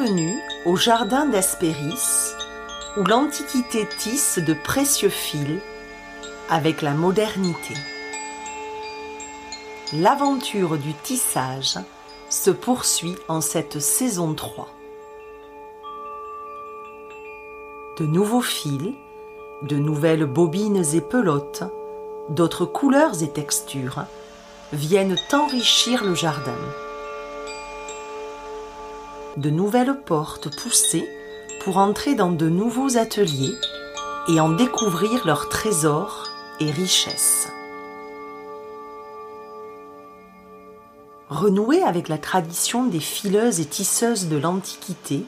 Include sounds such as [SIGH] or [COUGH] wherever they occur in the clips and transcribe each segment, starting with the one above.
Bienvenue au jardin d'Hespéris, où l'Antiquité tisse de précieux fils avec la modernité. L'aventure du tissage se poursuit en cette saison 3. De nouveaux fils, de nouvelles bobines et pelotes, d'autres couleurs et textures viennent enrichir le jardin de nouvelles portes poussées pour entrer dans de nouveaux ateliers et en découvrir leurs trésors et richesses. Renouer avec la tradition des fileuses et tisseuses de l'Antiquité,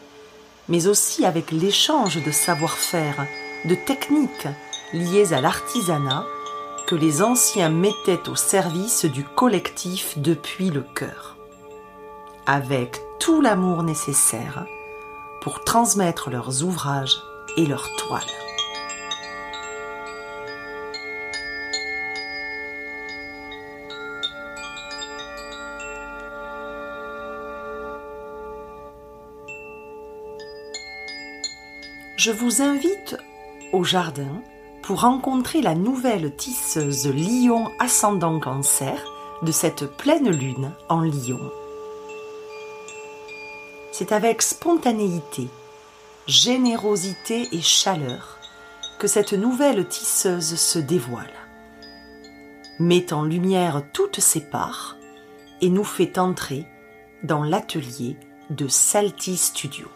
mais aussi avec l'échange de savoir-faire, de techniques liées à l'artisanat que les anciens mettaient au service du collectif depuis le cœur. Avec l'amour nécessaire pour transmettre leurs ouvrages et leurs toiles. Je vous invite au jardin pour rencontrer la nouvelle tisseuse Lion ascendant cancer de cette pleine lune en Lion c'est avec spontanéité, générosité et chaleur que cette nouvelle tisseuse se dévoile, met en lumière toutes ses parts et nous fait entrer dans l'atelier de Salty Studio.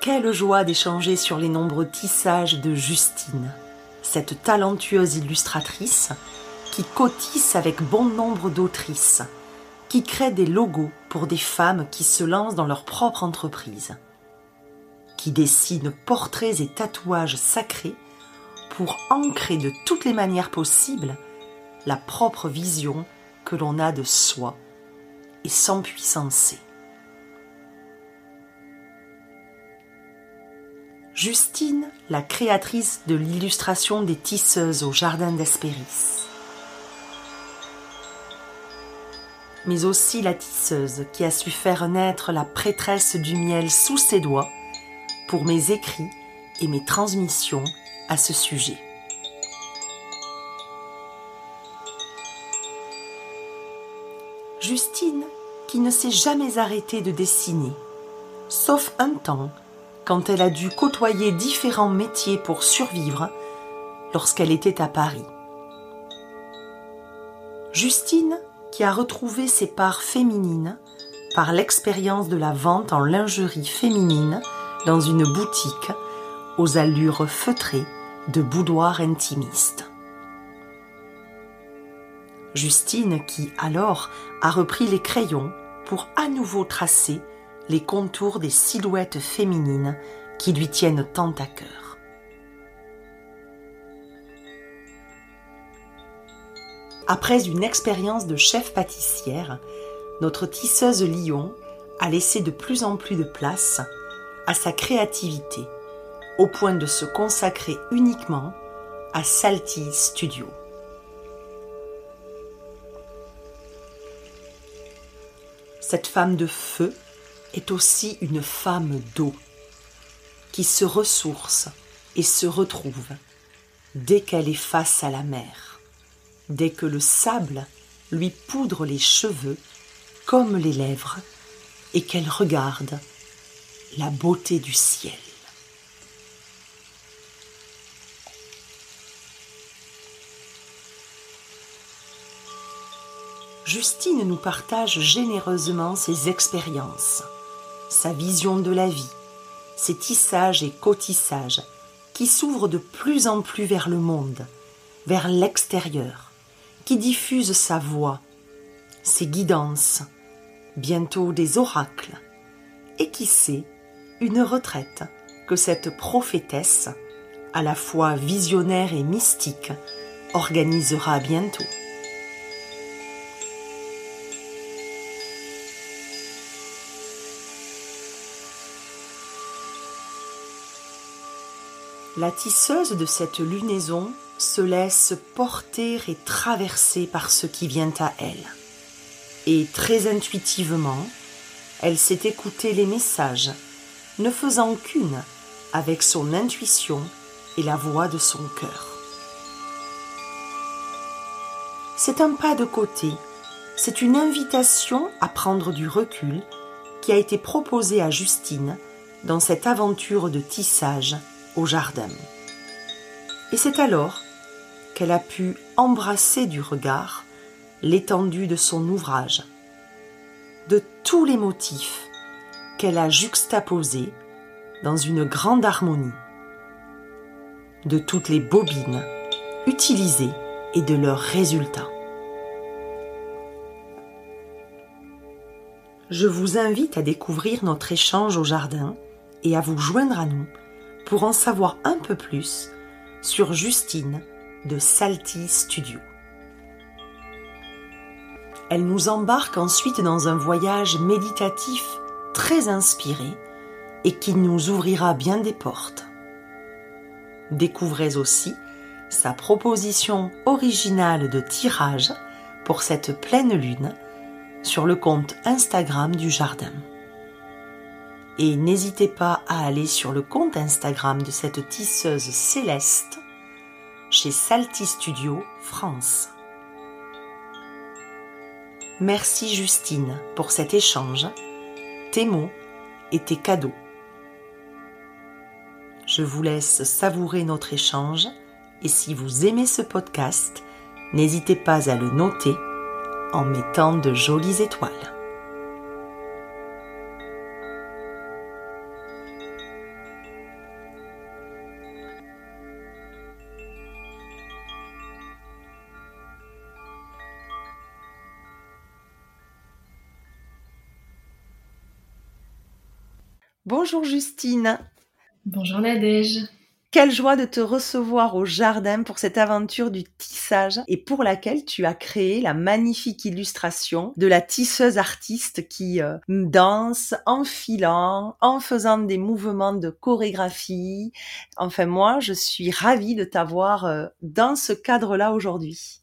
Quelle joie d'échanger sur les nombreux tissages de Justine, cette talentueuse illustratrice qui cotisse avec bon nombre d'autrices, qui crée des logos pour des femmes qui se lancent dans leur propre entreprise, qui dessine portraits et tatouages sacrés pour ancrer de toutes les manières possibles la propre vision que l'on a de soi et s'empuissancer. Justine, la créatrice de l'illustration des tisseuses au jardin d'Hespéris. Mais aussi la tisseuse qui a su faire naître la prêtresse du miel sous ses doigts pour mes écrits et mes transmissions à ce sujet. Justine, qui ne s'est jamais arrêtée de dessiner, sauf un temps quand elle a dû côtoyer différents métiers pour survivre lorsqu'elle était à Paris. Justine qui a retrouvé ses parts féminines par l'expérience de la vente en lingerie féminine dans une boutique aux allures feutrées de boudoir intimiste. Justine qui alors a repris les crayons pour à nouveau tracer les contours des silhouettes féminines qui lui tiennent tant à cœur. Après une expérience de chef pâtissière, notre tisseuse Lyon a laissé de plus en plus de place à sa créativité, au point de se consacrer uniquement à Salty Studio. Cette femme de feu est aussi une femme d'eau, qui se ressource et se retrouve dès qu'elle est face à la mer dès que le sable lui poudre les cheveux comme les lèvres et qu'elle regarde la beauté du ciel. Justine nous partage généreusement ses expériences, sa vision de la vie, ses tissages et cotissages qui s'ouvrent de plus en plus vers le monde, vers l'extérieur, qui diffuse sa voix, ses guidances, bientôt des oracles, et qui sait une retraite que cette prophétesse, à la fois visionnaire et mystique, organisera bientôt. La tisseuse de cette lunaison se laisse porter et traverser par ce qui vient à elle. Et très intuitivement, elle s'est écoutée les messages, ne faisant qu'une avec son intuition et la voix de son cœur. C'est un pas de côté, c'est une invitation à prendre du recul qui a été proposée à Justine dans cette aventure de tissage au jardin. Et c'est alors qu'elle a pu embrasser du regard l'étendue de son ouvrage, de tous les motifs qu'elle a juxtaposés dans une grande harmonie, de toutes les bobines utilisées et de leurs résultats. Je vous invite à découvrir notre échange au jardin et à vous joindre à nous pour en savoir un peu plus sur Justine de Salty Studio. Elle nous embarque ensuite dans un voyage méditatif très inspiré et qui nous ouvrira bien des portes. Découvrez aussi sa proposition originale de tirage pour cette pleine lune sur le compte Instagram du jardin. Et n'hésitez pas à aller sur le compte Instagram de cette tisseuse céleste chez Salty Studio France. Merci Justine pour cet échange, tes mots et tes cadeaux. Je vous laisse savourer notre échange et si vous aimez ce podcast, n'hésitez pas à le noter en mettant de jolies étoiles. Bonjour Justine. Bonjour Nadège. Quelle joie de te recevoir au jardin pour cette aventure du tissage et pour laquelle tu as créé la magnifique illustration de la tisseuse artiste qui euh, danse en filant, en faisant des mouvements de chorégraphie. Enfin moi, je suis ravie de t'avoir euh, dans ce cadre-là aujourd'hui.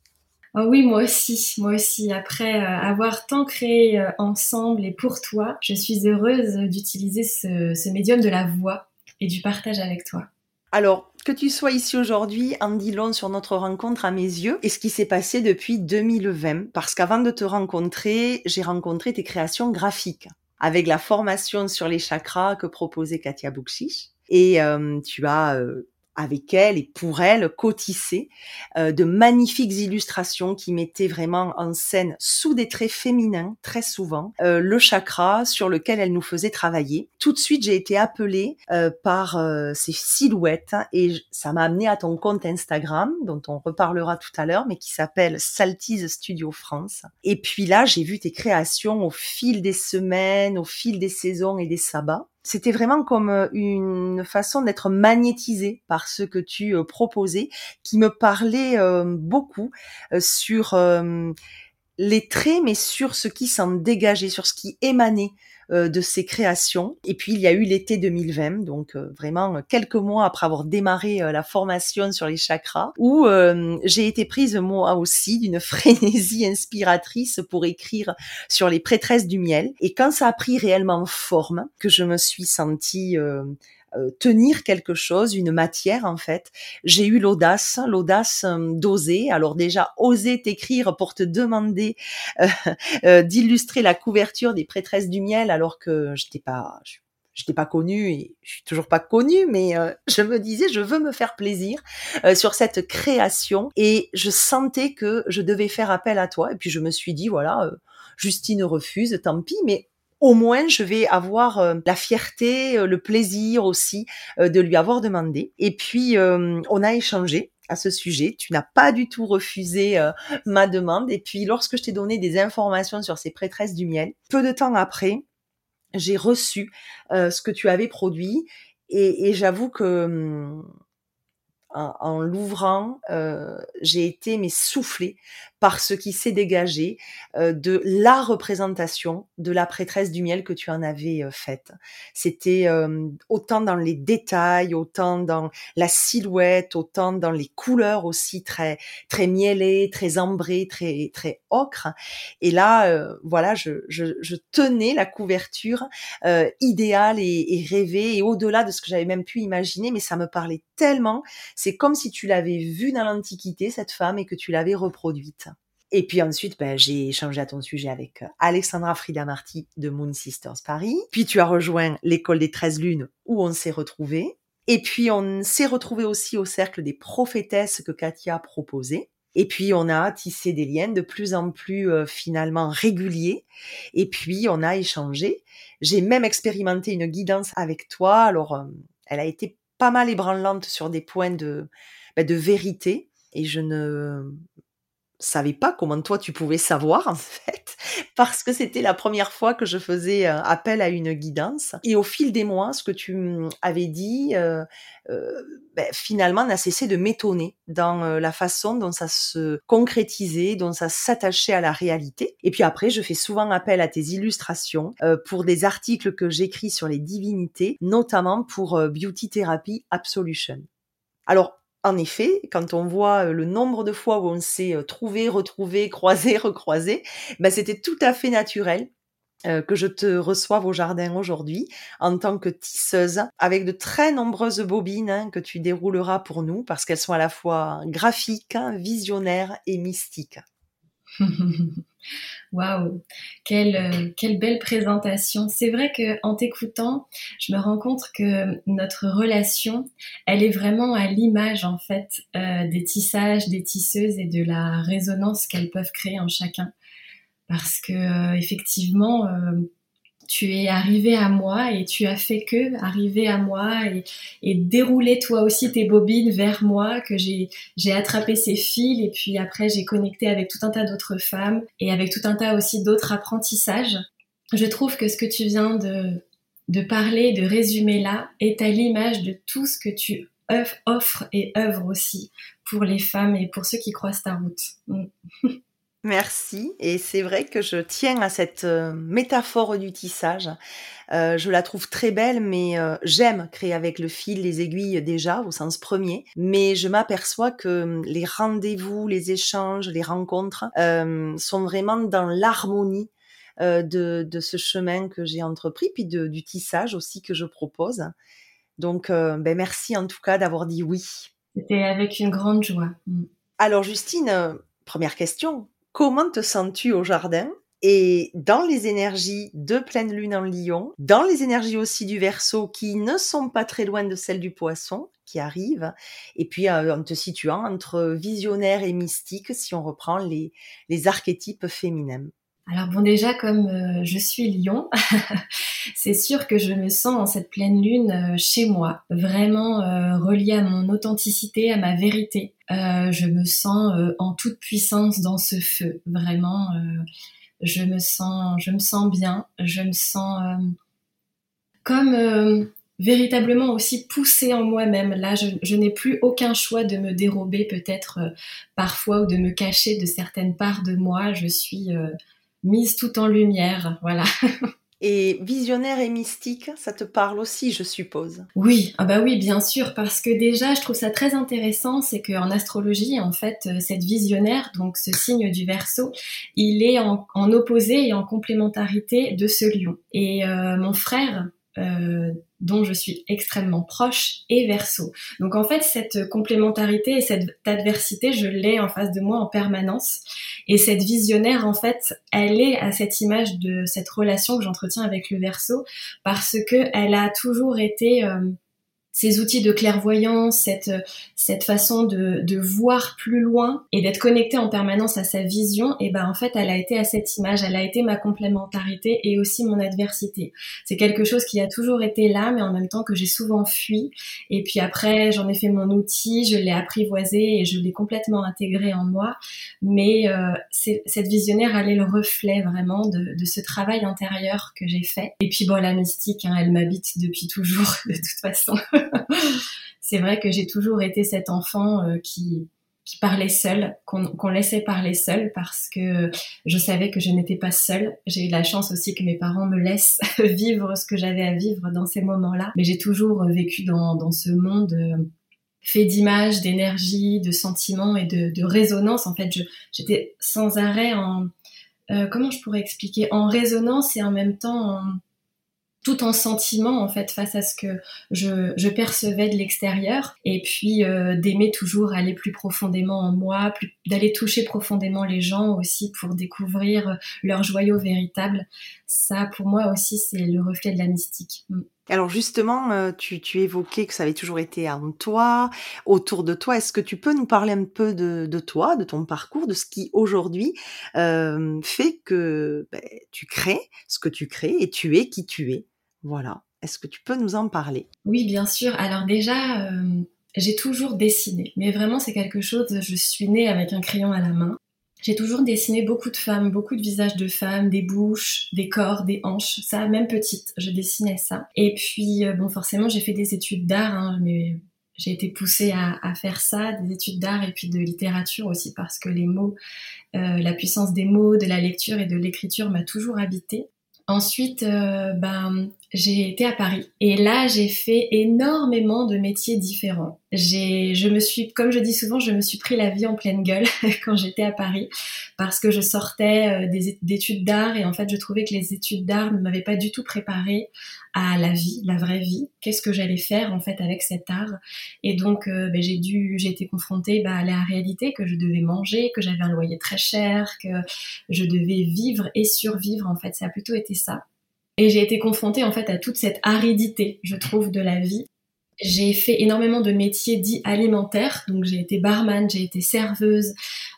Oh oui, moi aussi, moi aussi. Après euh, avoir tant créé ensemble et pour toi, je suis heureuse d'utiliser ce médium de la voix et du partage avec toi. Alors, que tu sois ici aujourd'hui en dit long sur notre rencontre à mes yeux et ce qui s'est passé depuis 2020. Parce qu'avant de te rencontrer, j'ai rencontré tes créations graphiques avec la formation sur les chakras que proposait Katia Bouchiche. Et euh, tu as euh, avec elle et pour elle cotisser euh, de magnifiques illustrations qui mettaient vraiment en scène sous des traits féminins très souvent euh, le chakra sur lequel elle nous faisait travailler. Tout de suite j'ai été appelée euh, par ces silhouettes et ça m'a amené à ton compte Instagram dont on reparlera tout à l'heure mais qui s'appelle Saltise Studio France. Et puis là j'ai vu tes créations au fil des semaines, au fil des saisons et des sabbats c'était vraiment comme euh, une façon d'être magnétisé par ce que tu euh, proposais, qui me parlait euh, beaucoup sur les traits, mais sur ce qui s'en dégageait, sur ce qui émanait de ces créations. Et puis il y a eu l'été 2020, donc euh, vraiment quelques mois après avoir démarré euh, la formation sur les chakras, où j'ai été prise moi aussi d'une [LAUGHS] frénésie inspiratrice pour écrire sur les prêtresses du miel. Et quand ça a pris réellement forme, que je me suis sentie euh, tenir quelque chose, une matière en fait. J'ai eu l'audace, l'audace euh, d'oser. Alors déjà, oser t'écrire pour te demander euh, d'illustrer la couverture des prêtresses du miel alors que je n'étais pas, je pas connue et je suis toujours pas connue, mais je me disais je veux me faire plaisir sur cette création et je sentais que je devais faire appel à toi et puis je me suis dit voilà Justine refuse, tant pis, mais au moins je vais avoir euh, la fierté, euh, le plaisir aussi euh, de lui avoir demandé. Et puis on a échangé à ce sujet. Tu n'as pas du tout refusé ma demande. Et puis lorsque je t'ai donné des informations sur ces prêtresses du miel, peu de temps après, j'ai reçu ce que tu avais produit. Et, j'avoue que hum, en, l'ouvrant, j'ai été mais soufflée par ce qui s'est dégagé euh, de la représentation de la prêtresse du miel que tu en avais euh, faite. C'était euh, autant dans les détails, autant dans la silhouette, autant dans les couleurs aussi très très mielées, très ambrées, très très ocre. Et là, voilà, je, je, je, tenais la couverture idéale et, et rêvée et au-delà de ce que j'avais même pu imaginer, mais ça me parlait tellement. C'est comme si tu l'avais vue dans l'Antiquité cette femme et que tu l'avais reproduite. Et puis ensuite, ben, j'ai échangé à ton sujet avec euh, Alexandra Frida Marty de Moon Sisters Paris. Puis tu as rejoint l'école des 13 lunes où on s'est retrouvés. Et puis on s'est retrouvés aussi au cercle des prophétesses que Katia proposait. Et puis on a tissé des liens de plus en plus euh, finalement réguliers. Et puis on a échangé. J'ai même expérimenté une guidance avec toi. Alors euh, elle a été pas mal ébranlante sur des points de, ben, de vérité. Et je ne savais pas comment toi tu pouvais savoir en fait parce que c'était la première fois que je faisais euh, appel à une guidance. Et au fil des mois ce que tu avais dit euh, euh, ben, finalement n'a cessé de m'étonner dans la façon dont ça se concrétisait dont ça s'attachait à la réalité. Et puis après je fais souvent appel à tes illustrations pour des articles que j'écris sur les divinités notamment pour Beauty Therapy Absolution. Alors en effet, quand on voit euh, le nombre de fois où on s'est euh, trouvé, retrouvé, [LAUGHS] croisé, recroisé, ben c'était tout à fait naturel euh, que je te reçoive au jardin aujourd'hui en tant que tisseuse avec de très nombreuses bobines hein, que tu dérouleras pour nous parce qu'elles sont à la fois graphiques, visionnaires et mystiques. [LAUGHS] Waouh, quelle, euh, quelle belle présentation. C'est vrai que en t'écoutant, je me rends compte que notre relation, elle est vraiment à l'image en fait euh, des tissages, des tisseuses et de la résonance qu'elles peuvent créer en chacun. Parce que euh, effectivement, tu es arrivé à moi et tu as fait que arriver à moi et, dérouler toi aussi tes bobines vers moi, que j'ai, attrapé ces fils et puis après j'ai connecté avec tout un tas d'autres femmes et avec tout un tas aussi d'autres apprentissages. Je trouve que ce que tu viens de, de parler, de résumer là, est à l'image de tout ce que tu offres et œuvres aussi pour les femmes et pour ceux qui croisent ta route. [LAUGHS] Merci. Et c'est vrai que je tiens à cette euh, métaphore du tissage. Euh, je la trouve très belle, mais euh, j'aime créer avec le fil, les aiguilles déjà, au sens premier. Mais je m'aperçois que hum, les rendez-vous, les échanges, les rencontres sont vraiment dans l'harmonie de, ce chemin que j'ai entrepris, puis du tissage aussi que je propose. Donc, ben merci en tout cas d'avoir dit oui. C'était avec une grande joie. Mm. Alors Justine, première question, Comment te sens-tu au jardin et dans les énergies de pleine lune en lion, dans les énergies aussi du verso qui ne sont pas très loin de celles du poisson, qui arrivent, et puis euh, en te situant entre visionnaire et mystique si on reprend les, les archétypes féminins? Alors bon déjà comme euh, je suis lion, [LAUGHS] c'est sûr que je me sens en cette pleine lune euh, chez moi, vraiment euh, reliée à mon authenticité, à ma vérité. je me sens en toute puissance dans ce feu, vraiment. je me sens, je me sens bien, je me sens comme véritablement aussi poussée en moi-même. Là, je n'ai plus aucun choix de me dérober peut-être parfois ou de me cacher de certaines parts de moi. Je suis mise tout en lumière, voilà. [LAUGHS] Et visionnaire et mystique, ça te parle aussi, je suppose. Oui, ah bah oui, bien sûr, parce que déjà, je trouve ça très intéressant, c'est qu'en astrologie, en fait, euh, cette visionnaire, donc ce signe du Verseau, il est en, opposé et en complémentarité de ce lion. Et euh, mon frère, euh, dont je suis extrêmement proche et verso. Donc en fait, cette complémentarité et cette adversité, je l'ai en face de moi en permanence. Et cette visionnaire, en fait, elle est à cette image de cette relation que j'entretiens avec le verso parce que elle a toujours été euh, ces outils de clairvoyance, cette, cette façon de, de voir plus loin et d'être connecté en permanence à sa vision, et ben en fait, elle a été à cette image, elle a été ma complémentarité et aussi mon adversité. C'est quelque chose qui a toujours été là, mais en même temps que j'ai souvent fui. Et puis après, j'en ai fait mon outil, je l'ai apprivoisé et je l'ai complètement intégré en moi. Mais euh, cette visionnaire, elle est le reflet vraiment de, de ce travail intérieur que j'ai fait. Et puis bon, la mystique, hein, elle m'habite depuis toujours, [LAUGHS] de toute façon. C'est vrai que j'ai toujours été cet enfant qui qui parlait seul, qu'on laissait parler seul parce que je savais que je n'étais pas seule. J'ai eu la chance aussi que mes parents me laissent [LAUGHS] vivre ce que j'avais à vivre dans ces moments-là. Mais j'ai toujours vécu dans, ce monde euh, fait d'images, d'énergie, de sentiments et de, de résonance. En fait, j'étais sans arrêt en... Euh, comment je pourrais expliquer? En résonance et en même temps en tout en sentiment en fait face à ce que je, percevais de l'extérieur et puis euh, d'aimer toujours aller plus profondément en moi, d'aller toucher profondément les gens aussi pour découvrir leur joyau véritable. Ça pour moi aussi c'est le reflet de la mystique. Mm. Alors justement, euh, tu, évoquais que ça avait toujours été en toi, autour de toi. Est-ce que tu peux nous parler un peu de, toi, de ton parcours, de ce qui aujourd'hui euh, fait que ben, tu crées ce que tu crées et tu es qui tu es? Voilà. Est-ce que tu peux nous en parler? Oui, bien sûr. Alors déjà, euh, j'ai toujours dessiné, mais vraiment c'est quelque chose, je suis née avec un crayon à la main. J'ai toujours dessiné beaucoup de femmes, beaucoup de visages de femmes, des bouches, des corps, des hanches, ça même petite, je dessinais ça. Et puis, euh, bon, forcément, j'ai fait des études d'art, hein, mais j'ai été poussée à, faire ça, des études d'art et puis de littérature aussi, parce que les mots, euh, la puissance des mots, de la lecture et de l'écriture m'a toujours habitée. Ensuite, euh, ben, j'ai été à Paris et là j'ai fait énormément de métiers différents. J'ai, je me suis, comme je dis souvent, je me suis pris la vie en pleine gueule [LAUGHS] quand j'étais à Paris parce que je sortais euh, des études d'art et en fait je trouvais que les études d'art ne m'avaient pas du tout préparé à la vie, la vraie vie. Qu'est-ce que j'allais faire en fait avec cet art? Et donc euh, ben, j'ai dû, j'ai été confrontée ben, à la réalité que je devais manger, que j'avais un loyer très cher, que je devais vivre et survivre. En fait, ça a plutôt été ça. Et j'ai été confrontée en fait à toute cette aridité, je trouve, de la vie. J'ai fait énormément de métiers dits alimentaires, donc j'ai été barman, j'ai été serveuse,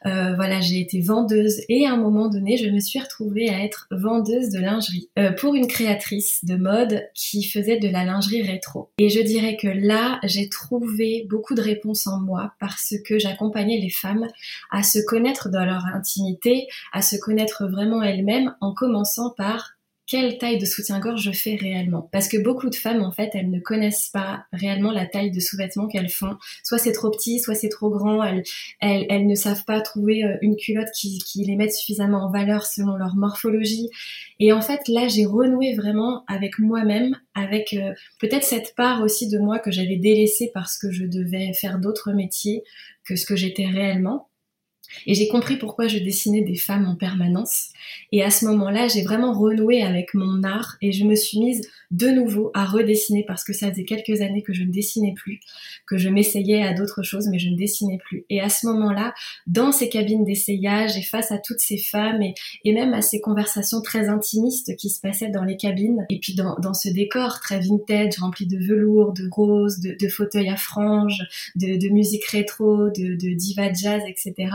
euh, voilà, j'ai été vendeuse et à un moment donné, je me suis retrouvée à être vendeuse de lingerie euh, pour une créatrice de mode qui faisait de la lingerie rétro. Et je dirais que là, j'ai trouvé beaucoup de réponses en moi parce que j'accompagnais les femmes à se connaître dans leur intimité, à se connaître vraiment elles-mêmes en commençant par quelle taille de soutien-gorge je fais réellement. Parce que beaucoup de femmes, en fait, elles ne connaissent pas réellement la taille de sous-vêtements qu'elles font. Soit c'est trop petit, soit c'est trop grand. Elles, elles, elles, ne savent pas trouver euh, une culotte qui, qui les mette suffisamment en valeur selon leur morphologie. Et en fait, là, j'ai renoué vraiment avec moi-même, avec euh, peut-être cette part aussi de moi que j'avais délaissée parce que je devais faire d'autres métiers que ce que j'étais réellement. Et j'ai compris pourquoi je dessinais des femmes en permanence. Et à ce moment-là, j'ai vraiment renoué avec mon art et je me suis mise de nouveau à redessiner parce que ça faisait quelques années que je ne dessinais plus, que je m'essayais à d'autres choses mais je ne dessinais plus. Et à ce moment-là, dans ces cabines d'essayage et face à toutes ces femmes et, même à ces conversations très intimistes qui se passaient dans les cabines et puis dans, ce décor très vintage rempli de velours, de roses, de, fauteuils à franges, de, musique rétro, de, de diva jazz, etc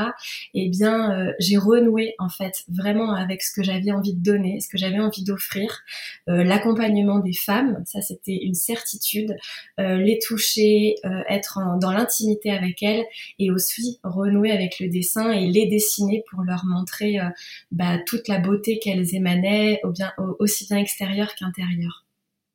eh bien, euh, j'ai renoué en fait vraiment avec ce que j'avais envie de donner, ce que j'avais envie d'offrir, euh, l'accompagnement femmes, ça c'était une certitude, euh, les toucher, être dans l'intimité avec elles, et aussi renouer avec le dessin et les dessiner pour leur montrer bah, toute la beauté qu'elles émanaient, aussi bien extérieure qu'intérieure.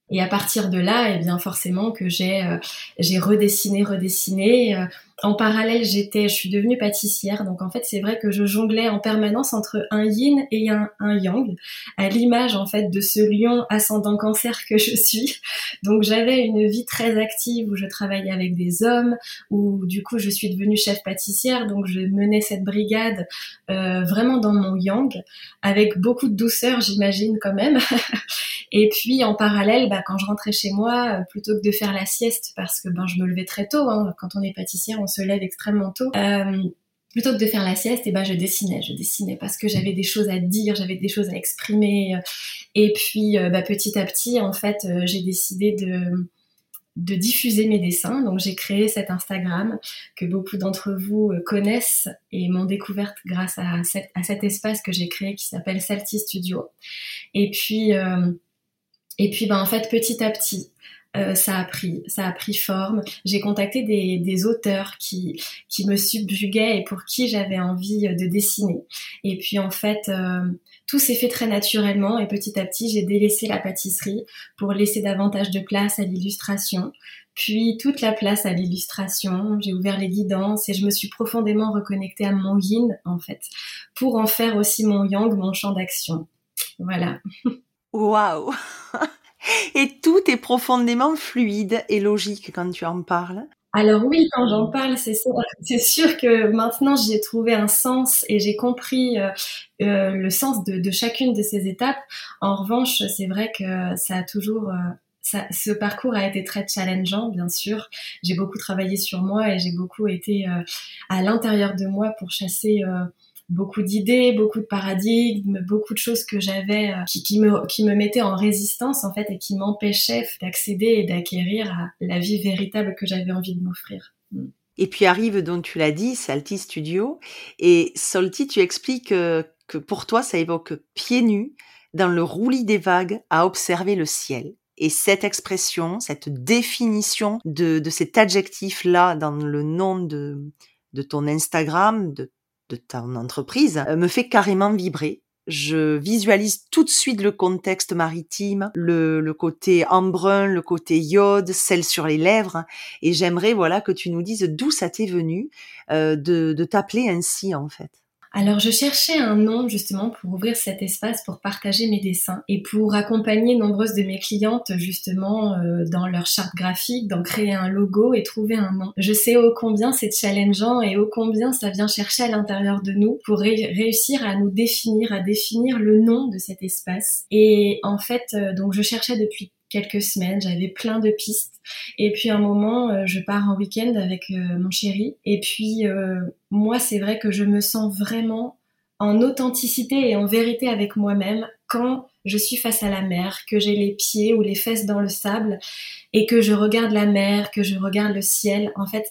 Et à partir de là, eh bien forcément que j'ai redessiné, redessiné en parallèle, j'étais, je suis devenue pâtissière, donc en fait, c'est vrai que je jonglais en permanence entre un yin et un, yang, à l'image en fait de ce lion ascendant cancer que je suis. Donc j'avais une vie très active où je travaillais avec des hommes, où du coup je suis devenue chef pâtissière, donc je menais cette brigade euh, vraiment dans mon yang, avec beaucoup de douceur, j'imagine quand même. [LAUGHS] et puis en parallèle, bah, quand je rentrais chez moi, euh, plutôt que de faire la sieste, parce que ben je me levais très tôt, hein, quand on est pâtissière, se lève extrêmement tôt. Euh, plutôt que de faire la sieste, et eh ben je dessinais, je dessinais parce que j'avais des choses à dire, j'avais des choses à exprimer. Et puis euh, bah, petit à petit, en fait, euh, j'ai décidé de diffuser mes dessins. Donc j'ai créé cet Instagram que beaucoup d'entre vous connaissent et m'ont découverte grâce à, à, cet espace que j'ai créé qui s'appelle Salty Studio. Et puis et puis ben en fait petit à petit, euh, ça a pris, ça a pris forme. J'ai contacté des, auteurs qui, qui me subjuguaient et pour qui j'avais envie de dessiner. Et puis en fait, euh, tout s'est fait très naturellement et petit à petit, j'ai délaissé la pâtisserie pour laisser davantage de place à l'illustration. Puis toute la place à l'illustration, j'ai ouvert les guidances et je me suis profondément reconnectée à mon yin en fait, pour en faire aussi mon yang, mon champ d'action. Voilà. Waouh Et tout est profondément fluide et logique quand tu en parles. Alors oui, quand j'en parle, c'est sûr, c'est sûr que maintenant j'ai trouvé un sens et j'ai compris euh, euh, le sens de, chacune de ces étapes. En revanche, c'est vrai que ça a toujours, euh, ce parcours a été très challengeant, bien sûr. J'ai beaucoup travaillé sur moi et j'ai beaucoup été à l'intérieur de moi pour chasser beaucoup d'idées, beaucoup de paradigmes, beaucoup de choses que j'avais euh, qui, me, qui me mettaient en résistance en fait et qui m'empêchaient d'accéder et d'acquérir à la vie véritable que j'avais envie de m'offrir. Mm. Et puis arrive, donc tu l'as dit, Salty Studio. Et Salty, tu expliques que, que pour toi, ça évoque pieds nus dans le roulis des vagues à observer le ciel. Et cette expression, cette définition de, de cet adjectif-là dans le nom de, de ton Instagram, de de ton entreprise euh, me fait carrément vibrer. Je visualise tout de suite le contexte maritime, le, le côté embrun, le côté iode, celle sur les lèvres, et j'aimerais voilà que tu nous dises d'où ça t'est venu euh, de, de t'appeler ainsi en fait. Alors je cherchais un nom justement pour ouvrir cet espace pour partager mes dessins et pour accompagner nombreuses de mes clientes justement euh, dans leur charte graphique, d'en créer un logo et trouver un nom. Je sais ô combien c'est challengeant et ô combien ça vient chercher à l'intérieur de nous pour réussir à nous définir, à définir le nom de cet espace. Et en fait, euh, donc je cherchais depuis quelques semaines, j'avais plein de pistes. Et puis un moment, euh, je pars en week-end avec euh, mon chéri. Et puis euh, moi, c'est vrai que je me sens vraiment en authenticité et en vérité avec moi-même quand je suis face à la mer, que j'ai les pieds ou les fesses dans le sable et que je regarde la mer, que je regarde le ciel. En fait,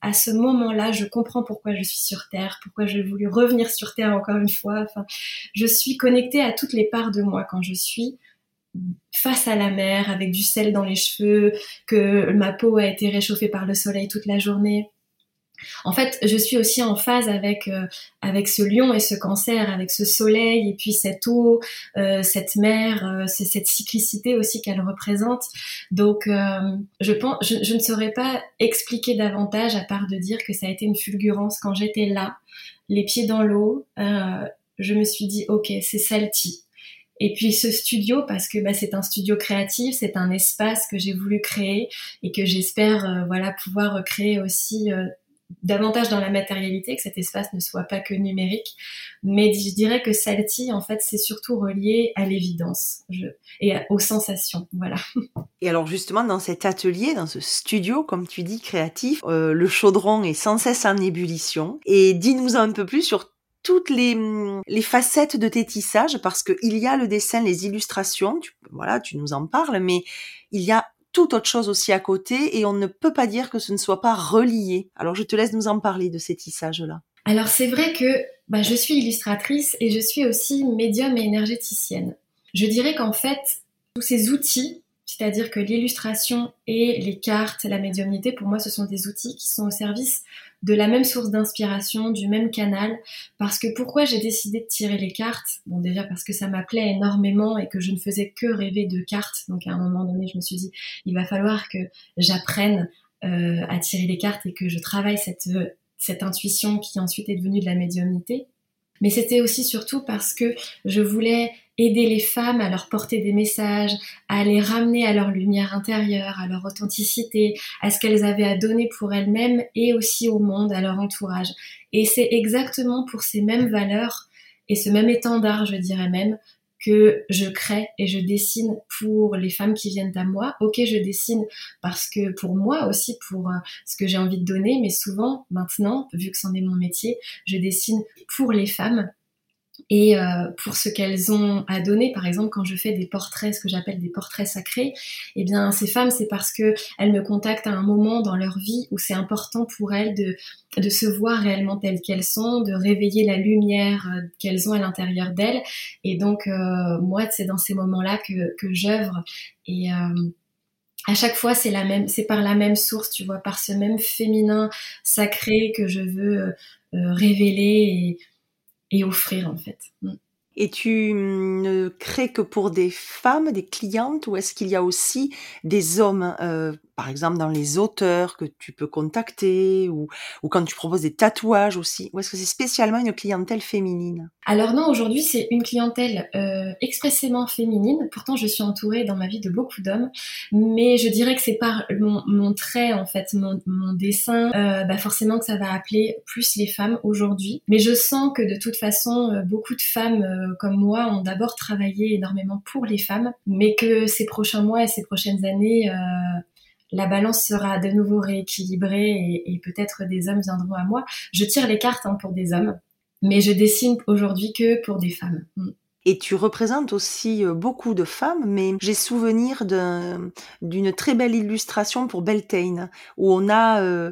à ce moment-là, je comprends pourquoi je suis sur Terre, pourquoi j'ai voulu revenir sur Terre encore une fois. Enfin, je suis connectée à toutes les parts de moi quand je suis face à la mer avec du sel dans les cheveux, que ma peau a été réchauffée par le soleil toute la journée. En fait, je suis aussi en phase avec euh, avec ce lion et ce cancer, avec ce soleil et puis cette eau, euh, cette mer, euh, c'est cette cyclicité aussi qu'elle représente. Donc, je pense, je, je, ne saurais pas expliquer davantage à part de dire que ça a été une fulgurance quand j'étais là, les pieds dans l'eau. je me suis dit, ok, c'est Salty. Et puis ce studio, parce que bah, c'est un studio créatif, c'est un espace que j'ai voulu créer et que j'espère euh, voilà pouvoir créer aussi euh, davantage dans la matérialité, que cet espace ne soit pas que numérique. Mais je dirais que Salty, en fait, c'est surtout relié à l'évidence et aux sensations. Voilà. [LAUGHS] Et alors justement, dans cet atelier, dans ce studio, comme tu dis, créatif, euh, le chaudron est sans cesse en ébullition. Et dis-nous un peu plus sur toutes les, les facettes de tes tissages parce qu'il y a le dessin, les illustrations, tu, voilà, tu nous en parles, mais il y a tout autre chose aussi à côté et on ne peut pas dire que ce ne soit pas relié. Alors je te laisse nous en parler de ces tissages-là. Alors c'est vrai que bah, je suis illustratrice et je suis aussi médium et énergéticienne. Je dirais qu'en fait, tous ces outils, c'est-à-dire que l'illustration et les cartes, la médiumnité, pour moi, ce sont des outils qui sont au service de la même source d'inspiration, du même canal. Parce que pourquoi j'ai décidé de tirer les cartes? Bon, déjà parce que ça m'appelait énormément et que je ne faisais que rêver de cartes. Donc à un moment donné, je me suis dit, il va falloir que j'apprenne euh, à tirer les cartes et que je travaille cette, cette intuition qui ensuite est devenue de la médiumnité. Mais c'était aussi surtout parce que je voulais aider les femmes à leur porter des messages, à les ramener à leur lumière intérieure, à leur authenticité, à ce qu'elles avaient à donner pour elles-mêmes et aussi au monde, à leur entourage. Et c'est exactement pour ces mêmes valeurs et ce même étendard, je dirais même, que je crée et je dessine pour les femmes qui viennent à moi. Ok, je dessine parce que pour moi aussi, pour euh, ce que j'ai envie de donner, mais souvent, maintenant, vu que c'en est mon métier, je dessine pour les femmes et euh, pour ce qu'elles ont à donner, par exemple, quand je fais des portraits, ce que j'appelle des portraits sacrés, eh bien, ces femmes, c'est parce que elles me contactent à un moment dans leur vie où c'est important pour elles de, se voir réellement telles qu'elles sont, de réveiller la lumière euh, qu'elles ont à l'intérieur d'elles. Et donc, euh, moi, c'est dans ces moments-là que, j'œuvre et à chaque fois, c'est par la même source, tu vois, par ce même féminin sacré que je veux révéler et, et, offrir en fait. Mm. Et tu ne crées que pour des femmes, des clientes, ou est-ce qu'il y a aussi des hommes, euh, par exemple dans les auteurs que tu peux contacter, ou, quand tu proposes des tatouages aussi, ou est-ce que c'est spécialement une clientèle féminine? Alors non, aujourd'hui c'est une clientèle euh, expressément féminine. Pourtant, je suis entourée dans ma vie de beaucoup d'hommes, mais je dirais que c'est par mon, trait en fait, mon, dessin, euh, bah forcément que ça va appeler plus les femmes aujourd'hui. Mais je sens que de toute façon, euh, beaucoup de femmes comme moi ont d'abord travaillé énormément pour les femmes, mais que ces prochains mois et ces prochaines années, la balance sera de nouveau rééquilibrée et, peut-être des hommes viendront à moi. Je tire les cartes hein, pour des hommes, mais je dessine aujourd'hui que pour des femmes. Mm. Et tu représentes aussi euh, beaucoup de femmes, mais j'ai souvenir d'une très belle illustration pour Beltane, où on a euh,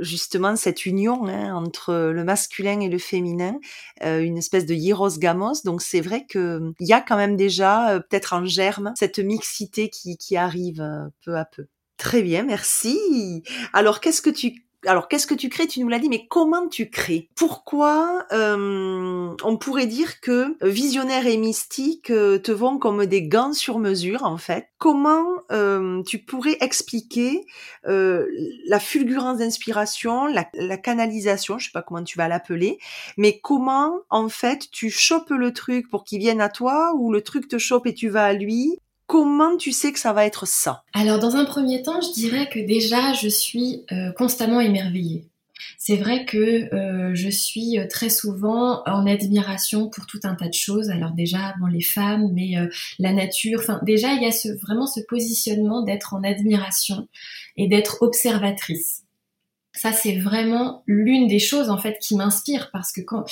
justement cette union hein, entre le masculin et le féminin, euh, une espèce de hieros gamos. Donc c'est vrai qu'il y a quand même déjà, peut-être en germe, cette mixité qui arrive peu à peu. Très bien, merci. Alors qu'est-ce que tu alors qu'est-ce que tu crées? Tu nous l'as dit, mais comment tu crées? Pourquoi euh, on pourrait dire que visionnaire et mystique euh, te vont comme des gants sur mesure en fait? Comment euh, tu pourrais expliquer la fulgurance d'inspiration, la, la, canalisation, je sais pas comment tu vas l'appeler, mais comment en fait tu chopes le truc pour qu'il vienne à toi ou le truc te chope et tu vas à lui? Comment tu sais que ça va être ça? Alors dans un premier temps, je dirais que déjà je suis euh, constamment émerveillée. C'est vrai que euh, je suis euh, très souvent en admiration pour tout un tas de choses. Alors déjà, bon, les femmes, mais la nature. Enfin, déjà, il y a vraiment ce positionnement d'être en admiration et d'être observatrice. Ça, c'est vraiment l'une des choses en fait qui m'inspire parce que quand,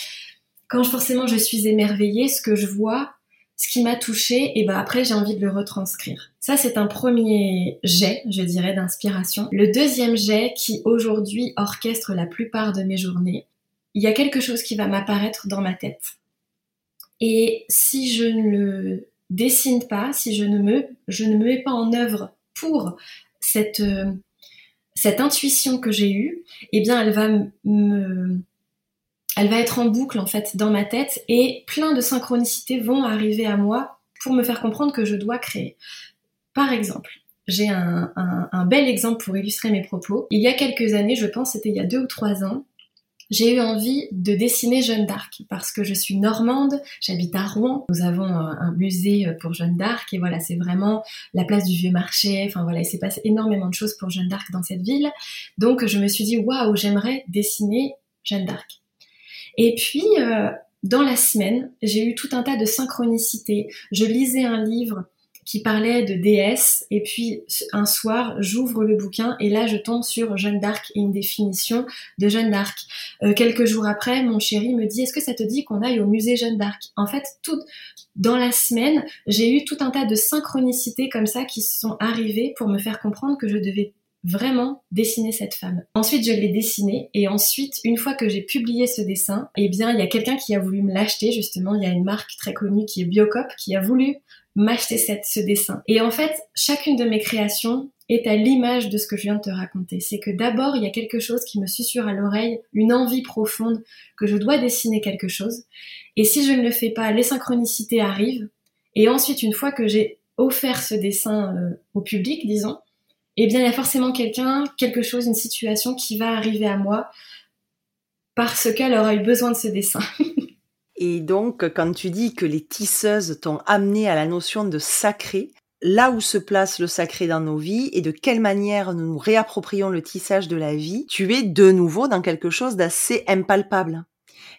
quand forcément je suis émerveillée, ce que je vois, ce qui m'a touché, et ben après j'ai envie de le retranscrire. Ça c'est un premier jet, je dirais, d'inspiration. Le deuxième jet qui aujourd'hui orchestre la plupart de mes journées, il y a quelque chose qui va m'apparaître dans ma tête. Et si je ne le dessine pas, si je ne me, mets pas en œuvre pour cette, cette intuition que j'ai eue, eh bien elle va me elle va être en boucle en fait dans ma tête et plein de synchronicités vont arriver à moi pour me faire comprendre que je dois créer. Par exemple, j'ai un, bel exemple pour illustrer mes propos. Il y a quelques années, je pense, c'était il y a deux ou trois ans, j'ai eu envie de dessiner Jeanne d'Arc parce que je suis normande, j'habite à Rouen, nous avons un musée pour Jeanne d'Arc et voilà, c'est vraiment la place du vieux marché, enfin voilà, il s'est passé énormément de choses pour Jeanne d'Arc dans cette ville. Donc je me suis dit waouh, j'aimerais dessiner Jeanne d'Arc. Et puis, euh, dans la semaine, j'ai eu tout un tas de synchronicités. Je lisais un livre qui parlait de déesse, et puis un soir, j'ouvre le bouquin, et là, je tombe sur Jeanne d'Arc et une définition de Jeanne d'Arc. Euh, quelques jours après, mon chéri me dit, est-ce que ça te dit qu'on aille au musée Jeanne d'Arc? En fait, tout, dans la semaine, j'ai eu tout un tas de synchronicités comme ça qui sont arrivées pour me faire comprendre que je devais vraiment dessiner cette femme. Ensuite, je l'ai dessinée et ensuite, une fois que j'ai publié ce dessin, eh bien, il y a quelqu'un qui a voulu me l'acheter. Justement, il y a une marque très connue qui est Biocop qui a voulu m'acheter cette, ce dessin. Et en fait, chacune de mes créations est à l'image de ce que je viens de te raconter. C'est que d'abord, il y a quelque chose qui me susurre à l'oreille, une envie profonde que je dois dessiner quelque chose. Et si je ne le fais pas, les synchronicités arrivent. Et ensuite, une fois que j'ai offert ce dessin euh, au public, disons, eh bien, il y a forcément quelqu'un, quelque chose, une situation qui va arriver à moi parce qu'elle aura eu besoin de ce dessin. [LAUGHS] Et donc, quand tu dis que les tisseuses t'ont amené à la notion de sacré, là où se place le sacré dans nos vies et de quelle manière nous nous réapproprions le tissage de la vie, tu es de nouveau dans quelque chose d'assez impalpable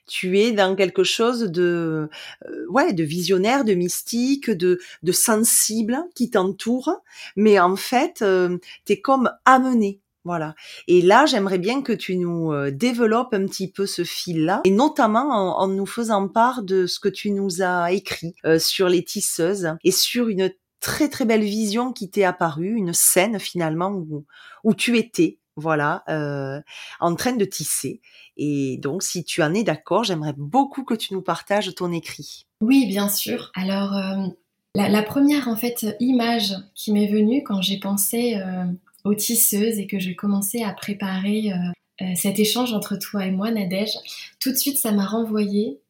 tu es dans quelque chose de euh, ouais de visionnaire de mystique de de sensible qui t'entoure. Mais en fait euh, tu es comme amené voilà. Et là, j'aimerais bien que tu nous euh, développes un petit peu ce fil-là, et notamment en, nous faisant part de ce que tu nous as écrit sur les tisseuses et sur une très très belle vision qui t'est apparue, une scène finalement où, où tu étais voilà, euh, en train de tisser. Et donc, si tu en es d'accord, j'aimerais beaucoup que tu nous partages ton écrit. Oui, bien sûr. Alors, euh, la, première en fait image qui m'est venue quand j'ai pensé euh, aux tisseuses et que j'ai commencé à préparer cet échange entre toi et moi, Nadège, tout de suite ça m'a renvoyé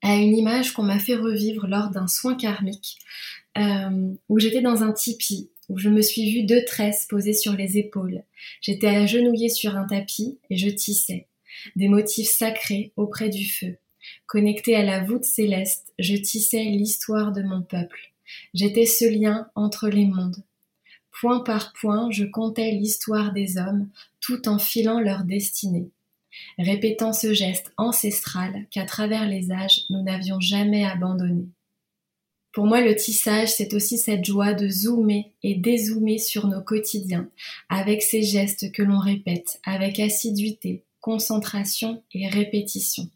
à une image qu'on m'a fait revivre lors d'un soin karmique où j'étais dans un tipi où je me suis vue deux tresses posées sur les épaules. J'étais agenouillée sur un tapis et je tissais des motifs sacrés auprès du feu. Connectée à la voûte céleste, je tissais l'histoire de mon peuple. J'étais ce lien entre les mondes. Point par point, je comptais l'histoire des hommes, tout en filant leur destinée, répétant ce geste ancestral qu'à travers les âges nous n'avions jamais abandonné. Pour moi, le tissage, c'est aussi cette joie de zoomer et dézoomer sur nos quotidiens, avec ces gestes que l'on répète, avec assiduité, concentration et répétition.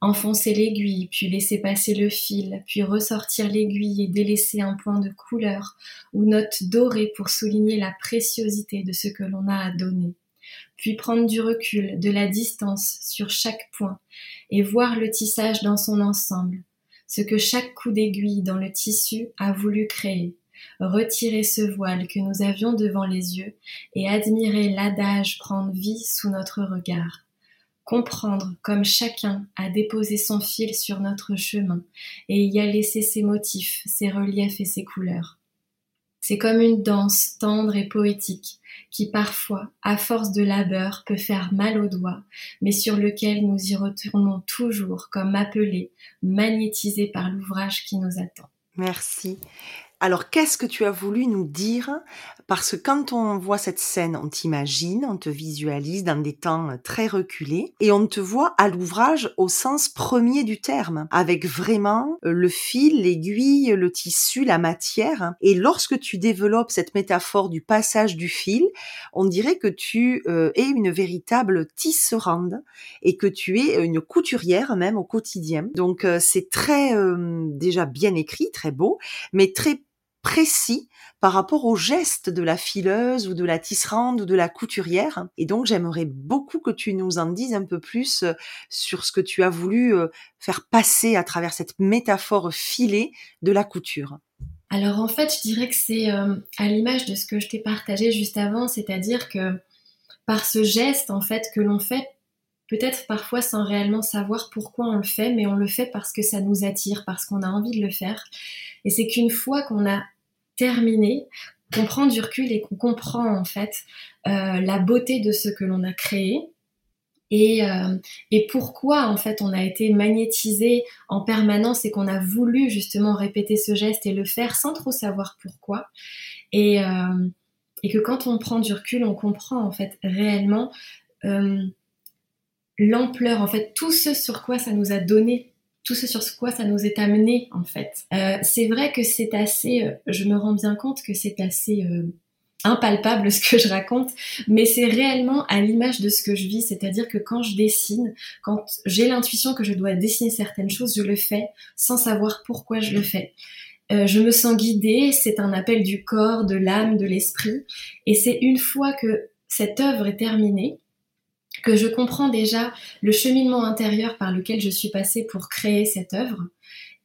Enfoncer l'aiguille, puis laisser passer le fil, puis ressortir l'aiguille et délaisser un point de couleur ou note dorée pour souligner la préciosité de ce que l'on a à donner, puis prendre du recul, de la distance sur chaque point et voir le tissage dans son ensemble, ce que chaque coup d'aiguille dans le tissu a voulu créer, retirer ce voile que nous avions devant les yeux et admirer l'adage prendre vie sous notre regard comprendre comme chacun a déposé son fil sur notre chemin et y a laissé ses motifs, ses reliefs et ses couleurs. C'est comme une danse tendre et poétique qui parfois, à force de labeur, peut faire mal aux doigts, mais sur lequel nous y retournons toujours comme appelés, magnétisés par l'ouvrage qui nous attend. Merci. Alors, qu'est-ce que tu as voulu nous dire Parce que quand on voit cette scène, on t'imagine, on te visualise dans des temps euh, très reculés, et on te voit à l'ouvrage au sens premier du terme, avec vraiment euh, le fil, l'aiguille, le tissu, la matière. Et lorsque tu développes cette métaphore du passage du fil, on dirait que tu euh, es une véritable tisserande et que tu es une couturière même au quotidien. Donc, c'est très déjà bien écrit, très beau, mais très précis par rapport au geste de la fileuse ou de la tisserande ou de la couturière. Et donc j'aimerais beaucoup que tu nous en dises un peu plus euh, sur ce que tu as voulu euh, faire passer à travers cette métaphore filée de la couture. Alors en fait, je dirais que c'est euh, à l'image de ce que je t'ai partagé juste avant, c'est-à-dire que par ce geste en fait que l'on fait peut-être parfois sans réellement savoir pourquoi on le fait, mais on le fait parce que ça nous attire, parce qu'on a envie de le faire. Et c'est qu'une fois qu'on a terminé, qu'on prend du recul et qu'on comprend en fait euh, la beauté de ce que l'on a créé. Et, euh, et, pourquoi en fait on a été magnétisé en permanence et qu'on a voulu justement répéter ce geste et le faire sans trop savoir pourquoi. Et, euh, et que quand on prend du recul on comprend en fait réellement l'ampleur en fait tout ce sur quoi ça nous a donné tout ce sur quoi ça nous est amené en fait. Euh, c'est vrai que c'est assez, euh, je me rends bien compte que c'est assez euh, impalpable ce que je raconte, mais c'est réellement à l'image de ce que je vis, c'est-à-dire que quand je dessine, quand j'ai l'intuition que je dois dessiner certaines choses, je le fais sans savoir pourquoi je le fais. je me sens guidée, c'est un appel du corps, de l'âme, de l'esprit, et c'est une fois que cette œuvre est terminée, que je comprends déjà le cheminement intérieur par lequel je suis passée pour créer cette œuvre.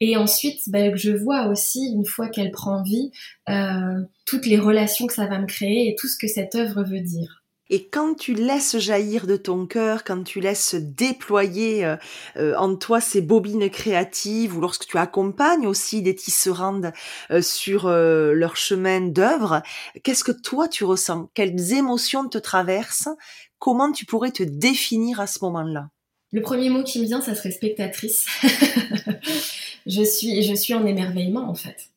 Et ensuite, ben, je vois aussi, une fois qu'elle prend vie, euh, toutes les relations que ça va me créer et tout ce que cette œuvre veut dire. Et quand tu laisses jaillir de ton cœur, quand tu laisses déployer euh, euh, en toi ces bobines créatives, ou lorsque tu accompagnes aussi des tisserandes sur leur chemin d'œuvre, qu'est-ce que toi tu ressens? Quelles émotions te traversent? Comment tu pourrais te définir à ce moment-là? Le premier mot qui me vient, ça serait spectatrice. [LAUGHS] je suis, je suis en émerveillement en fait.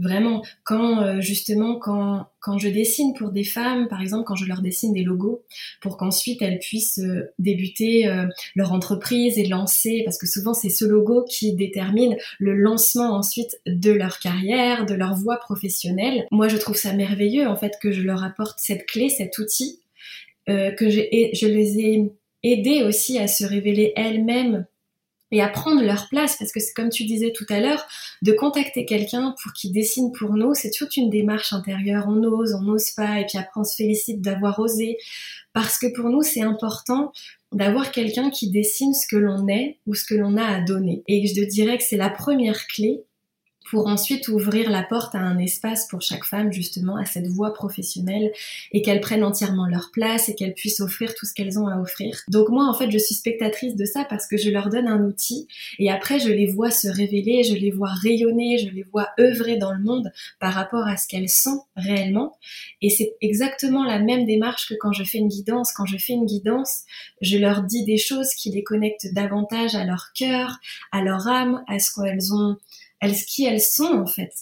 Vraiment, quand euh, justement quand quand je dessine pour des femmes, par exemple, quand je leur dessine des logos, pour qu'ensuite elles puissent euh, débuter euh, leur entreprise et lancer, parce que souvent c'est ce logo qui détermine le lancement ensuite de leur carrière, de leur voie professionnelle. Moi, je trouve ça merveilleux en fait que je leur apporte cette clé, cet outil euh, que je les ai aidées aussi à se révéler elles-mêmes et à prendre leur place. Parce que c'est comme tu disais tout à l'heure de contacter quelqu'un pour qu'il dessine pour nous c'est toute une démarche intérieure. On ose on n'ose pas et puis après on se félicite d'avoir osé. Parce que pour nous c'est important d'avoir quelqu'un qui dessine ce que l'on est ou ce que l'on a à donner. Et je te dirais que c'est la première clé pour ensuite ouvrir la porte à un espace pour chaque femme, justement, à cette voie professionnelle, et qu'elles prennent entièrement leur place et qu'elles puissent offrir tout ce qu'elles ont à offrir. Donc moi, en fait, je suis spectatrice de ça parce que je leur donne un outil, et après, je les vois se révéler, je les vois rayonner, je les vois œuvrer dans le monde par rapport à ce qu'elles sont réellement. Et c'est exactement la même démarche que quand je fais une guidance. Quand je fais une guidance, je leur dis des choses qui les connectent davantage à leur cœur, à leur âme, à ce qu'elles ont elles, qui elles sont en fait.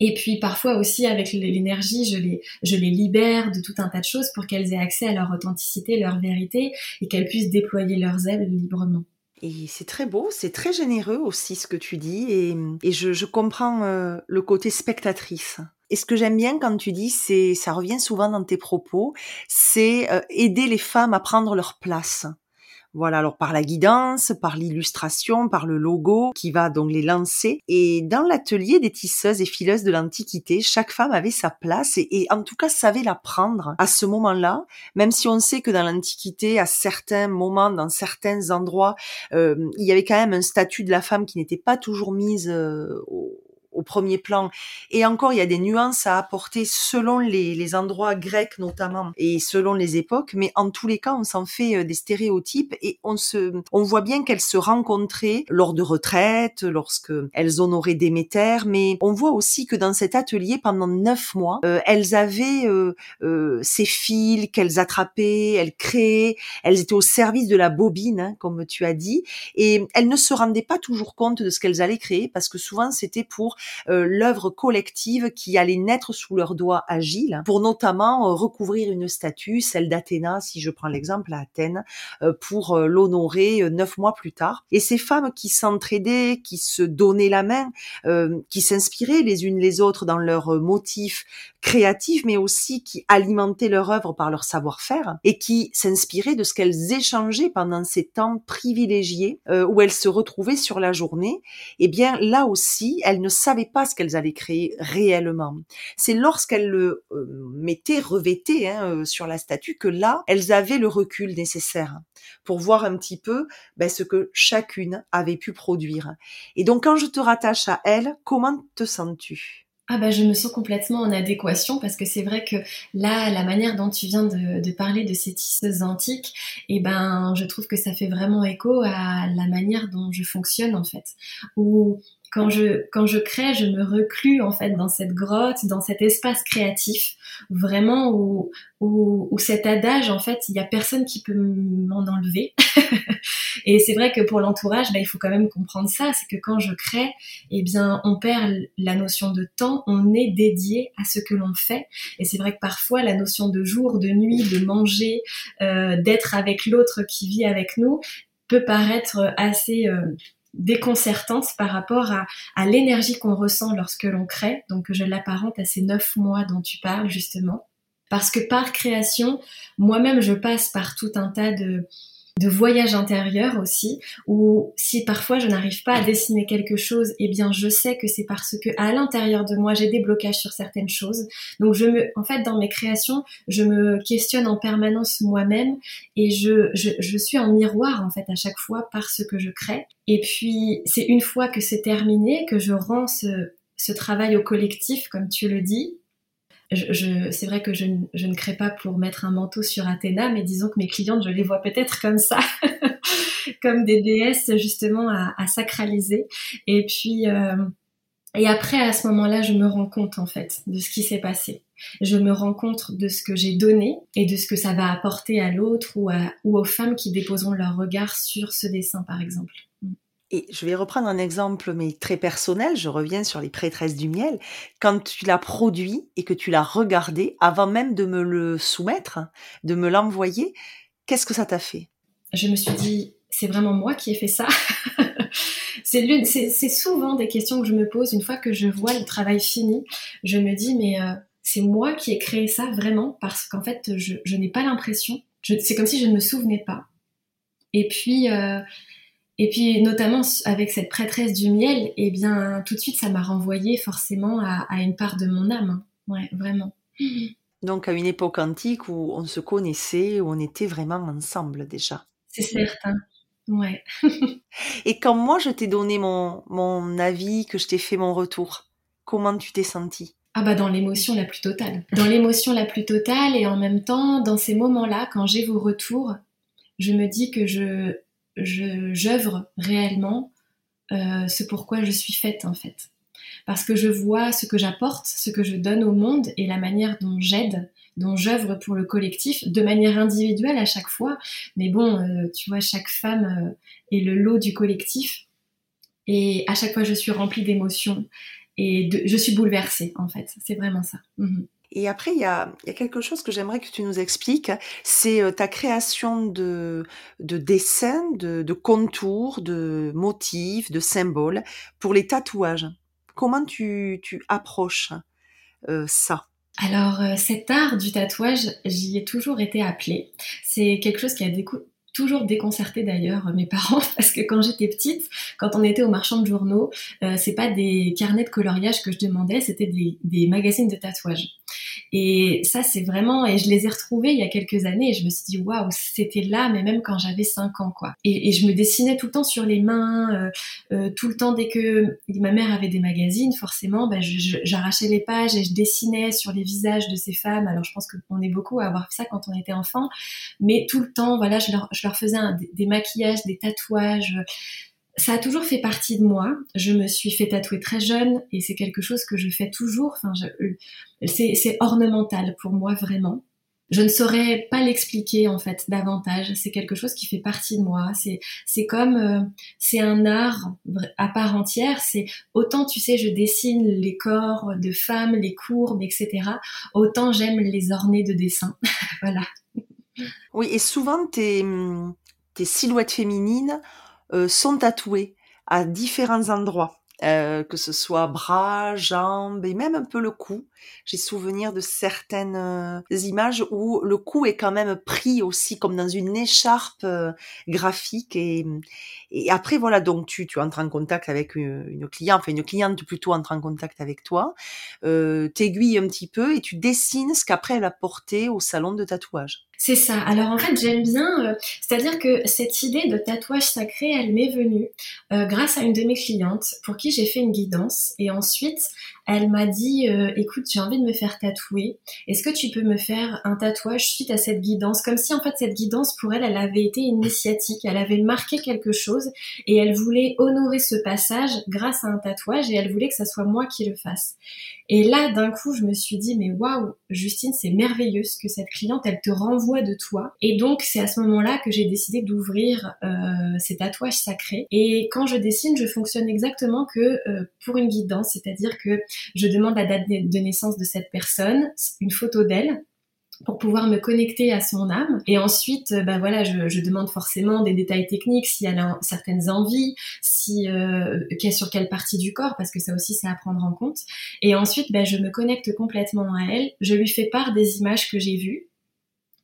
Et puis parfois aussi avec l'énergie, je les, je les libère de tout un tas de choses pour qu'elles aient accès à leur authenticité, leur vérité et qu'elles puissent déployer leurs ailes librement. Et c'est très beau, c'est très généreux aussi ce que tu dis et, et je, je, comprends euh, le côté spectatrice. Et ce que j'aime bien quand tu dis, c'est, ça revient souvent dans tes propos, c'est euh, aider les femmes à prendre leur place. Voilà, alors par la guidance, par l'illustration, par le logo qui va donc les lancer. Et dans l'atelier des tisseuses et fileuses de l'Antiquité, chaque femme avait sa place et, en tout cas savait la prendre à ce moment-là, même si on sait que dans l'Antiquité, à certains moments, dans certains endroits, euh, il y avait quand même un statut de la femme qui n'était pas toujours mise euh, au au premier plan. Et encore, il y a des nuances à apporter selon les, les, endroits grecs notamment et selon les époques. Mais en tous les cas, on s'en fait euh, des stéréotypes et on se, on voit bien qu'elles se rencontraient lors de retraites, lorsque elles honoraient Déméter. Mais on voit aussi que dans cet atelier, pendant neuf mois, euh, elles avaient euh, euh, ces fils qu'elles attrapaient, elles créaient, elles étaient au service de la bobine, hein, comme tu as dit, et elles ne se rendaient pas toujours compte de ce qu'elles allaient créer parce que souvent c'était pour l'œuvre collective qui allait naître sous leurs doigts agiles pour notamment euh, recouvrir une statue, celle d'Athéna, si je prends l'exemple à Athènes, euh, pour l'honorer neuf mois plus tard. Et ces femmes qui s'entraidaient, qui se donnaient la main, qui s'inspiraient les unes les autres dans leurs motifs créatifs, mais aussi qui alimentaient leur œuvre par leur savoir-faire et qui s'inspiraient de ce qu'elles échangeaient pendant ces temps privilégiés où elles se retrouvaient sur la journée. Eh bien là aussi, elles ne savaient pas ce qu'elles allaient créer réellement. C'est lorsqu'elles le euh, mettaient, revêtaient hein, euh, sur la statue que là, elles avaient le recul nécessaire pour voir un petit peu ben, ce que chacune avait pu produire. Et donc quand je te rattache à elle, comment te sens-tu? Ah bah je me sens complètement en adéquation parce que c'est vrai que là la manière dont tu viens de, parler de ces tisseuses antiques et eh ben je trouve que ça fait vraiment écho à la manière dont je fonctionne en fait où quand je quand je crée, je me reclus en fait dans cette grotte, dans cet espace créatif, vraiment où où, où cet adage en fait, il y a personne qui peut m'en enlever. [LAUGHS] et c'est vrai que pour l'entourage, bah, il faut quand même comprendre ça, c'est que quand je crée, eh bien, on perd la notion de temps, on est dédié à ce que l'on fait. Et c'est vrai que parfois la notion de jour, de nuit, de manger, euh, d'être avec l'autre qui vit avec nous peut paraître assez euh, déconcertante par rapport à, l'énergie qu'on ressent lorsque l'on crée. Donc je l'apparente à ces neuf mois dont tu parles justement. Parce que par création, moi-même je passe par tout un tas de, de voyage intérieur aussi, où si parfois je n'arrive pas à dessiner quelque chose, eh bien je sais que c'est parce que à l'intérieur de moi j'ai des blocages sur certaines choses. Donc je me, en fait, dans mes créations, je me questionne en permanence moi-même et je, je, je suis en miroir en fait à chaque fois par ce que je crée. Et puis c'est une fois que c'est terminé que je rends ce, ce travail au collectif, comme tu le dis, je, c'est vrai que je, je, ne crée pas pour mettre un manteau sur Athéna, mais disons que mes clientes, je les vois peut-être comme ça, [LAUGHS] comme des déesses justement à, à sacraliser. Et puis, euh, et après, à ce moment-là, je me rends compte en fait de ce qui s'est passé. Je me rends compte de ce que j'ai donné et de ce que ça va apporter à l'autre ou, ou aux femmes qui déposeront leur regard sur ce dessin, par exemple. Et je vais reprendre un exemple, mais très personnel. Je reviens sur les prêtresses du miel. Quand tu l'as produit et que tu l'as regardé, avant même de me le soumettre, de me l'envoyer, qu'est-ce que ça t'a fait? Je me suis dit, c'est vraiment moi qui ai fait ça. [LAUGHS] c'est c'est souvent des questions que je me pose une fois que je vois le travail fini. Je me dis, mais euh, c'est moi qui ai créé ça vraiment parce qu'en fait, je, je n'ai pas l'impression. C'est comme si je ne me souvenais pas. Et puis, euh, et puis notamment avec cette prêtresse du miel, eh bien tout de suite ça m'a renvoyé forcément à, une part de mon âme. Ouais, vraiment. Donc à une époque antique où on se connaissait, où on était vraiment ensemble déjà. C'est certain. Ouais. [LAUGHS] Et quand moi je t'ai donné mon, mon avis, que je t'ai fait mon retour, comment tu t'es sentie? Ah bah dans l'émotion la plus totale. Dans l'émotion la plus totale et en même temps, dans ces moments-là, quand j'ai vos retours, je me dis que je j'œuvre réellement euh, ce pourquoi je suis faite en fait. Parce que je vois ce que j'apporte, ce que je donne au monde et la manière dont j'aide, dont j'œuvre pour le collectif, de manière individuelle à chaque fois. Mais bon, euh, tu vois, chaque femme euh, est le lot du collectif. Et à chaque fois, je suis remplie d'émotions et je suis bouleversée en fait. C'est vraiment ça. Mhm. Et après, il y a, quelque chose que j'aimerais que tu nous expliques, c'est euh, ta création de, de dessins, de, contours, de motifs, de symboles pour les tatouages. Comment tu, approches euh, ça? Alors euh, cet art du tatouage, j'y ai toujours été appelée. C'est quelque chose qui a toujours déconcerté d'ailleurs mes [LAUGHS] parents parce que quand j'étais petite, quand on était au marchand de journaux, c'est pas des carnets de coloriage que je demandais, c'était des, des magazines de tatouage. Et ça, c'est vraiment, et je les ai retrouvés il y a quelques années et je me suis dit, waouh, c'était là, mais même quand j'avais 5 ans, quoi. Et, je me dessinais tout le temps sur les mains, euh, euh, tout le temps dès que ma mère avait des magazines, forcément, bah, j'arrachais les pages et je dessinais sur les visages de ces femmes. Alors, je pense qu'on est beaucoup à avoir fait ça quand on était enfant, mais tout le temps, voilà, je leur, je leur faisais des maquillages, des tatouages ça a toujours fait partie de moi. Je me suis fait tatouer très jeune et c'est quelque chose que je fais toujours. Enfin, euh, c'est ornemental pour moi vraiment. Je ne saurais pas l'expliquer en fait davantage. C'est quelque chose qui fait partie de moi. C'est comme euh, c'est un art à part entière. C'est autant tu sais je dessine les corps de femmes, les courbes, etc. Autant j'aime les orner de dessins. [LAUGHS] voilà. Oui et souvent tes tes silhouettes féminines sont tatoués à différents endroits. Euh, que ce soit bras, jambes et même un peu le cou. J'ai souvenir de certaines euh, images où le cou est quand même pris aussi comme dans une écharpe graphique et, et après voilà donc tu, tu entres en contact avec une, une cliente, enfin une cliente plutôt entre en contact avec toi, euh, t'aiguilles un petit peu et tu dessines ce qu'après elle a porté au salon de tatouage. C'est ça. Alors en fait, j'aime bien, euh, c'est-à-dire que cette idée de tatouage sacré, elle m'est venue euh, grâce à une de mes clientes pour qui j'ai fait une guidance. Et ensuite, elle m'a dit, euh, écoute, j'ai envie de me faire tatouer. Est-ce que tu peux me faire un tatouage suite à cette guidance? Comme si en fait cette guidance pour elle, elle avait été initiatique, elle avait marqué quelque chose et elle voulait honorer ce passage grâce à un tatouage et elle voulait que ça soit moi qui le fasse. Et là, d'un coup, je me suis dit, mais waouh, Justine, c'est merveilleux ce que cette cliente, elle te renvoie de toi. Et donc, c'est à ce moment-là que j'ai décidé d'ouvrir euh, ces tatouages sacrés. Et quand je dessine, je fonctionne exactement que euh, pour une guidance, c'est-à-dire que je demande la date de naissance de cette personne, une photo d'elle, pour pouvoir me connecter à son âme. Et ensuite, euh, bah voilà, je, je demande forcément des détails techniques, si elle a certaines envies, si euh, sur quelle partie du corps, parce que ça aussi c'est à prendre en compte. Et ensuite, bah, je me connecte complètement à elle. Je lui fais part des images que j'ai vues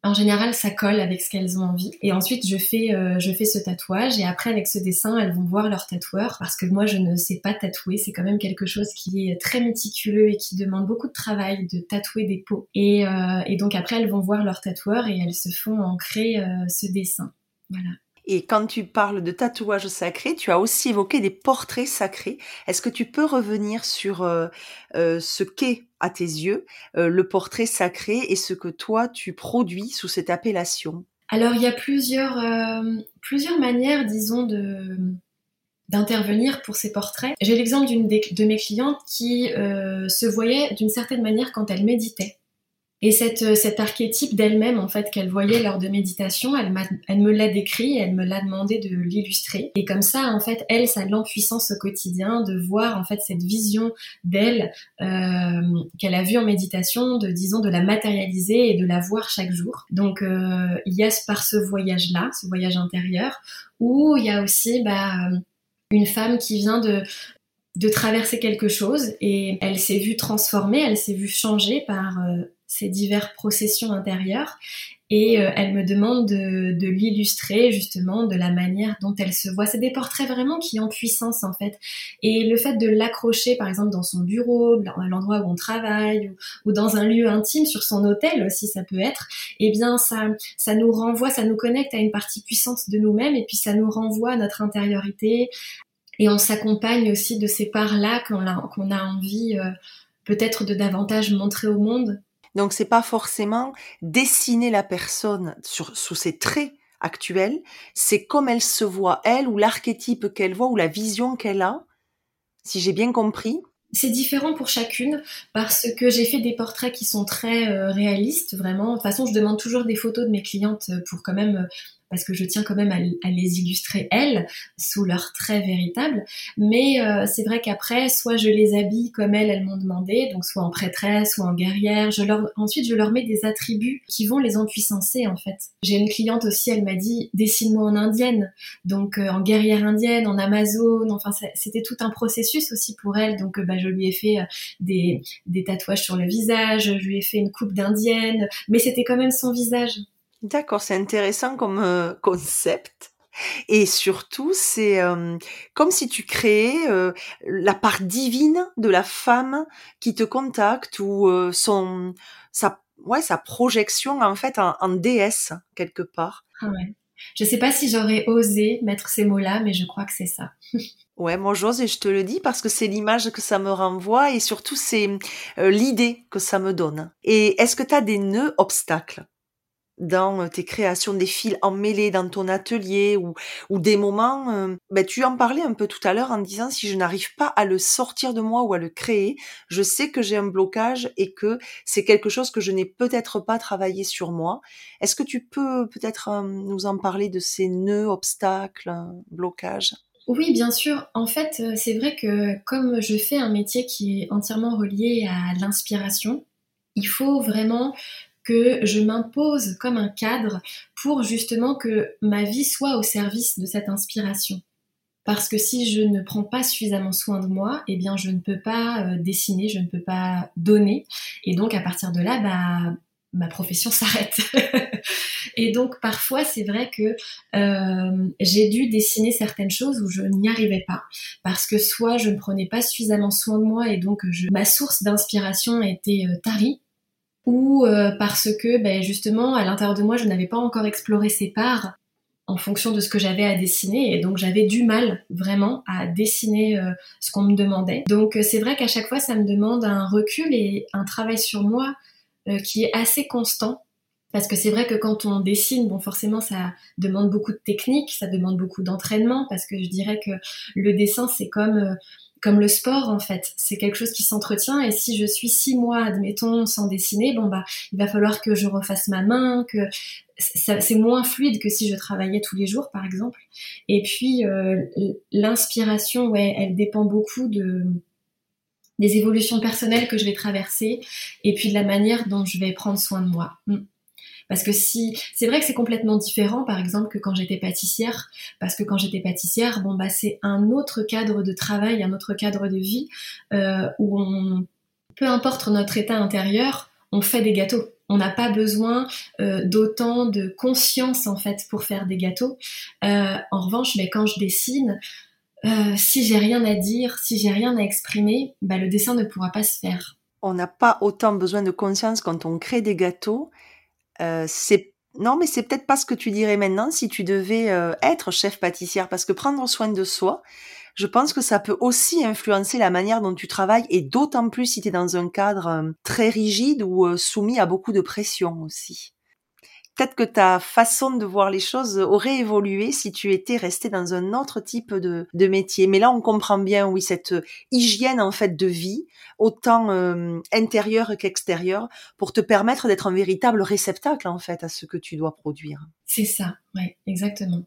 en général, ça colle avec ce qu'elles ont envie. Et ensuite, je fais, euh, je fais ce tatouage. Et après, avec ce dessin, elles vont voir leur tatoueur. Parce que moi, je ne sais pas tatouer. C'est quand même quelque chose qui est très méticuleux et qui demande beaucoup de travail de tatouer des peaux. Et, euh, et donc après, elles vont voir leur tatoueur et elles se font ancrer euh, ce dessin. Voilà. Et quand tu parles de tatouage sacré, tu as aussi évoqué des portraits sacrés. Est-ce que tu peux revenir sur euh, euh, ce qu'est à tes yeux euh, le portrait sacré et ce que toi tu produis sous cette appellation? Alors il y a plusieurs, manières, disons, d'intervenir pour ces portraits. J'ai l'exemple d'une de mes clientes qui se voyait d'une certaine manière quand elle méditait. Et cette, euh, cet archétype d'elle-même, en fait, qu'elle voyait lors de méditation, elle, elle me l'a décrit, elle me l'a demandé de l'illustrer. Et comme ça, en fait, elle, ça l'empuissance au quotidien de voir, en fait, cette vision d'elle euh, qu'elle a vue en méditation, de, disons, de la matérialiser et de la voir chaque jour. Donc, euh, il y a par ce voyage-là, ce voyage intérieur, où il y a aussi, bah, une femme qui vient de, de traverser quelque chose et elle s'est vue transformée, elle s'est vue changer par ces diverses processions intérieures et euh, elle me demande de, de l'illustrer justement de la manière dont elle se voit. C'est des portraits vraiment qui ont puissance en fait. Et le fait de l'accrocher par exemple dans son bureau, à l'endroit où on travaille ou, dans un lieu intime, sur son hôtel aussi ça peut être, eh bien ça, ça nous renvoie, ça nous connecte à une partie puissante de nous-mêmes et puis ça nous renvoie à notre intériorité. Et on s'accompagne aussi de ces parts-là qu'on a, qu'on a envie euh, peut-être de davantage montrer au monde donc c'est pas forcément dessiner la personne sur, sous ses traits actuels, c'est comme elle se voit elle ou l'archétype qu'elle voit ou la vision qu'elle a, si j'ai bien compris. C'est différent pour chacune parce que j'ai fait des portraits qui sont très euh, réalistes, vraiment. De toute façon, je demande toujours des photos de mes clientes pour quand même parce que je tiens quand même à, les illustrer elles sous leurs traits véritables. Mais euh, c'est vrai qu'après, soit je les habille comme elles, elles m'ont demandé, donc soit en prêtresse, soit en guerrière. Je leur, ensuite, je leur mets des attributs qui vont les empuissancer en fait. J'ai une cliente aussi, elle m'a dit dessine-moi en indienne, donc euh, en guerrière indienne, en amazone. Enfin, c'était tout un processus aussi pour elle. Donc, euh, bah, je lui ai fait des, des tatouages sur le visage, je lui ai fait une coupe d'indienne, mais c'était quand même son visage. D'accord, c'est intéressant comme euh, [LAUGHS] concept. Et surtout, c'est euh, comme si tu créais euh, la part divine de la femme qui te contacte ou son sa ouais sa projection en fait en, déesse quelque part. Ah ouais. Je sais pas si j'aurais osé mettre ces mots-là, mais je crois que c'est ça. [LAUGHS] Ouais, moi j'ose et je te le dis parce que c'est l'image que ça me renvoie et surtout c'est l'idée que ça me donne. Et est-ce que tu as des nœuds obstacles? Dans euh, tes créations, des fils emmêlés dans ton atelier ou, des moments, euh, ben, tu en parlais un peu tout à l'heure en disant si je n'arrive pas à le sortir de moi ou à le créer, je sais que j'ai un blocage et que c'est quelque chose que je n'ai peut-être pas travaillé sur moi. Est-ce que tu peux peut-être euh, nous en parler de ces nœuds, obstacles, blocages? Oui, bien sûr. En fait, c'est vrai que comme je fais un métier qui est entièrement relié à l'inspiration, il faut vraiment que je m'impose comme un cadre pour justement que ma vie soit au service de cette inspiration. Parce que si je ne prends pas suffisamment soin de moi, eh bien je ne peux pas euh, dessiner, je ne peux pas donner. Et donc à partir de là, bah, ma profession [LAUGHS] s'arrête. et donc parfois c'est vrai que euh, j'ai dû dessiner certaines choses où je n'y arrivais pas parce que soit je ne prenais pas suffisamment soin de moi et donc ma source d'inspiration était euh, tarie ou euh, parce que ben, justement à l'intérieur de moi je n'avais pas encore exploré ces parts en fonction de ce que j'avais à dessiner et donc j'avais du mal vraiment à dessiner euh, ce qu'on me demandait. Donc euh, c'est vrai qu'à chaque fois ça me demande un recul et un travail sur moi qui est assez constant parce que c'est vrai que quand on dessine, bon forcément ça demande beaucoup de technique, ça demande beaucoup d'entraînement parce que je dirais que le dessin c'est comme comme le sport en fait. C'est quelque chose qui s'entretient et si je suis six mois, admettons, sans dessiner, bon bah il va falloir que je refasse ma main, que c'est moins fluide que si je travaillais tous les jours par exemple. Et puis euh, l'inspiration, ouais, elle dépend beaucoup de des évolutions personnelles que je vais traverser et puis de la manière dont je vais prendre soin de moi. Mm. Parce que si, c'est vrai que c'est complètement différent, par exemple, que quand j'étais pâtissière, parce que quand j'étais pâtissière, bon bah c'est un autre cadre de travail, un autre cadre de vie euh, où peu importe notre état intérieur, on fait des gâteaux. On n'a pas besoin euh, d'autant de conscience en fait pour faire des gâteaux. Euh, en revanche, mais quand je dessine, si j'ai rien à dire, si j'ai rien à exprimer, bah, le dessin ne pourra pas se faire. On n'a pas autant besoin de conscience quand on crée des gâteaux euh, c'est non, mais c'est peut-être pas ce que tu dirais maintenant si tu devais euh, être chef pâtissière, parce que prendre soin de soi, je pense que ça peut aussi influencer la manière dont tu travailles, et d'autant plus si tu es dans un cadre euh, très rigide ou soumis à beaucoup de pression aussi peut-être que ta façon de voir les choses aurait évolué si tu étais resté dans un autre type de, de métier. Mais là, on comprend bien, oui, cette hygiène en fait de vie, autant euh, intérieure qu'extérieure, pour te permettre d'être un véritable réceptacle en fait à ce que tu dois produire. C'est ça, ouais, exactement.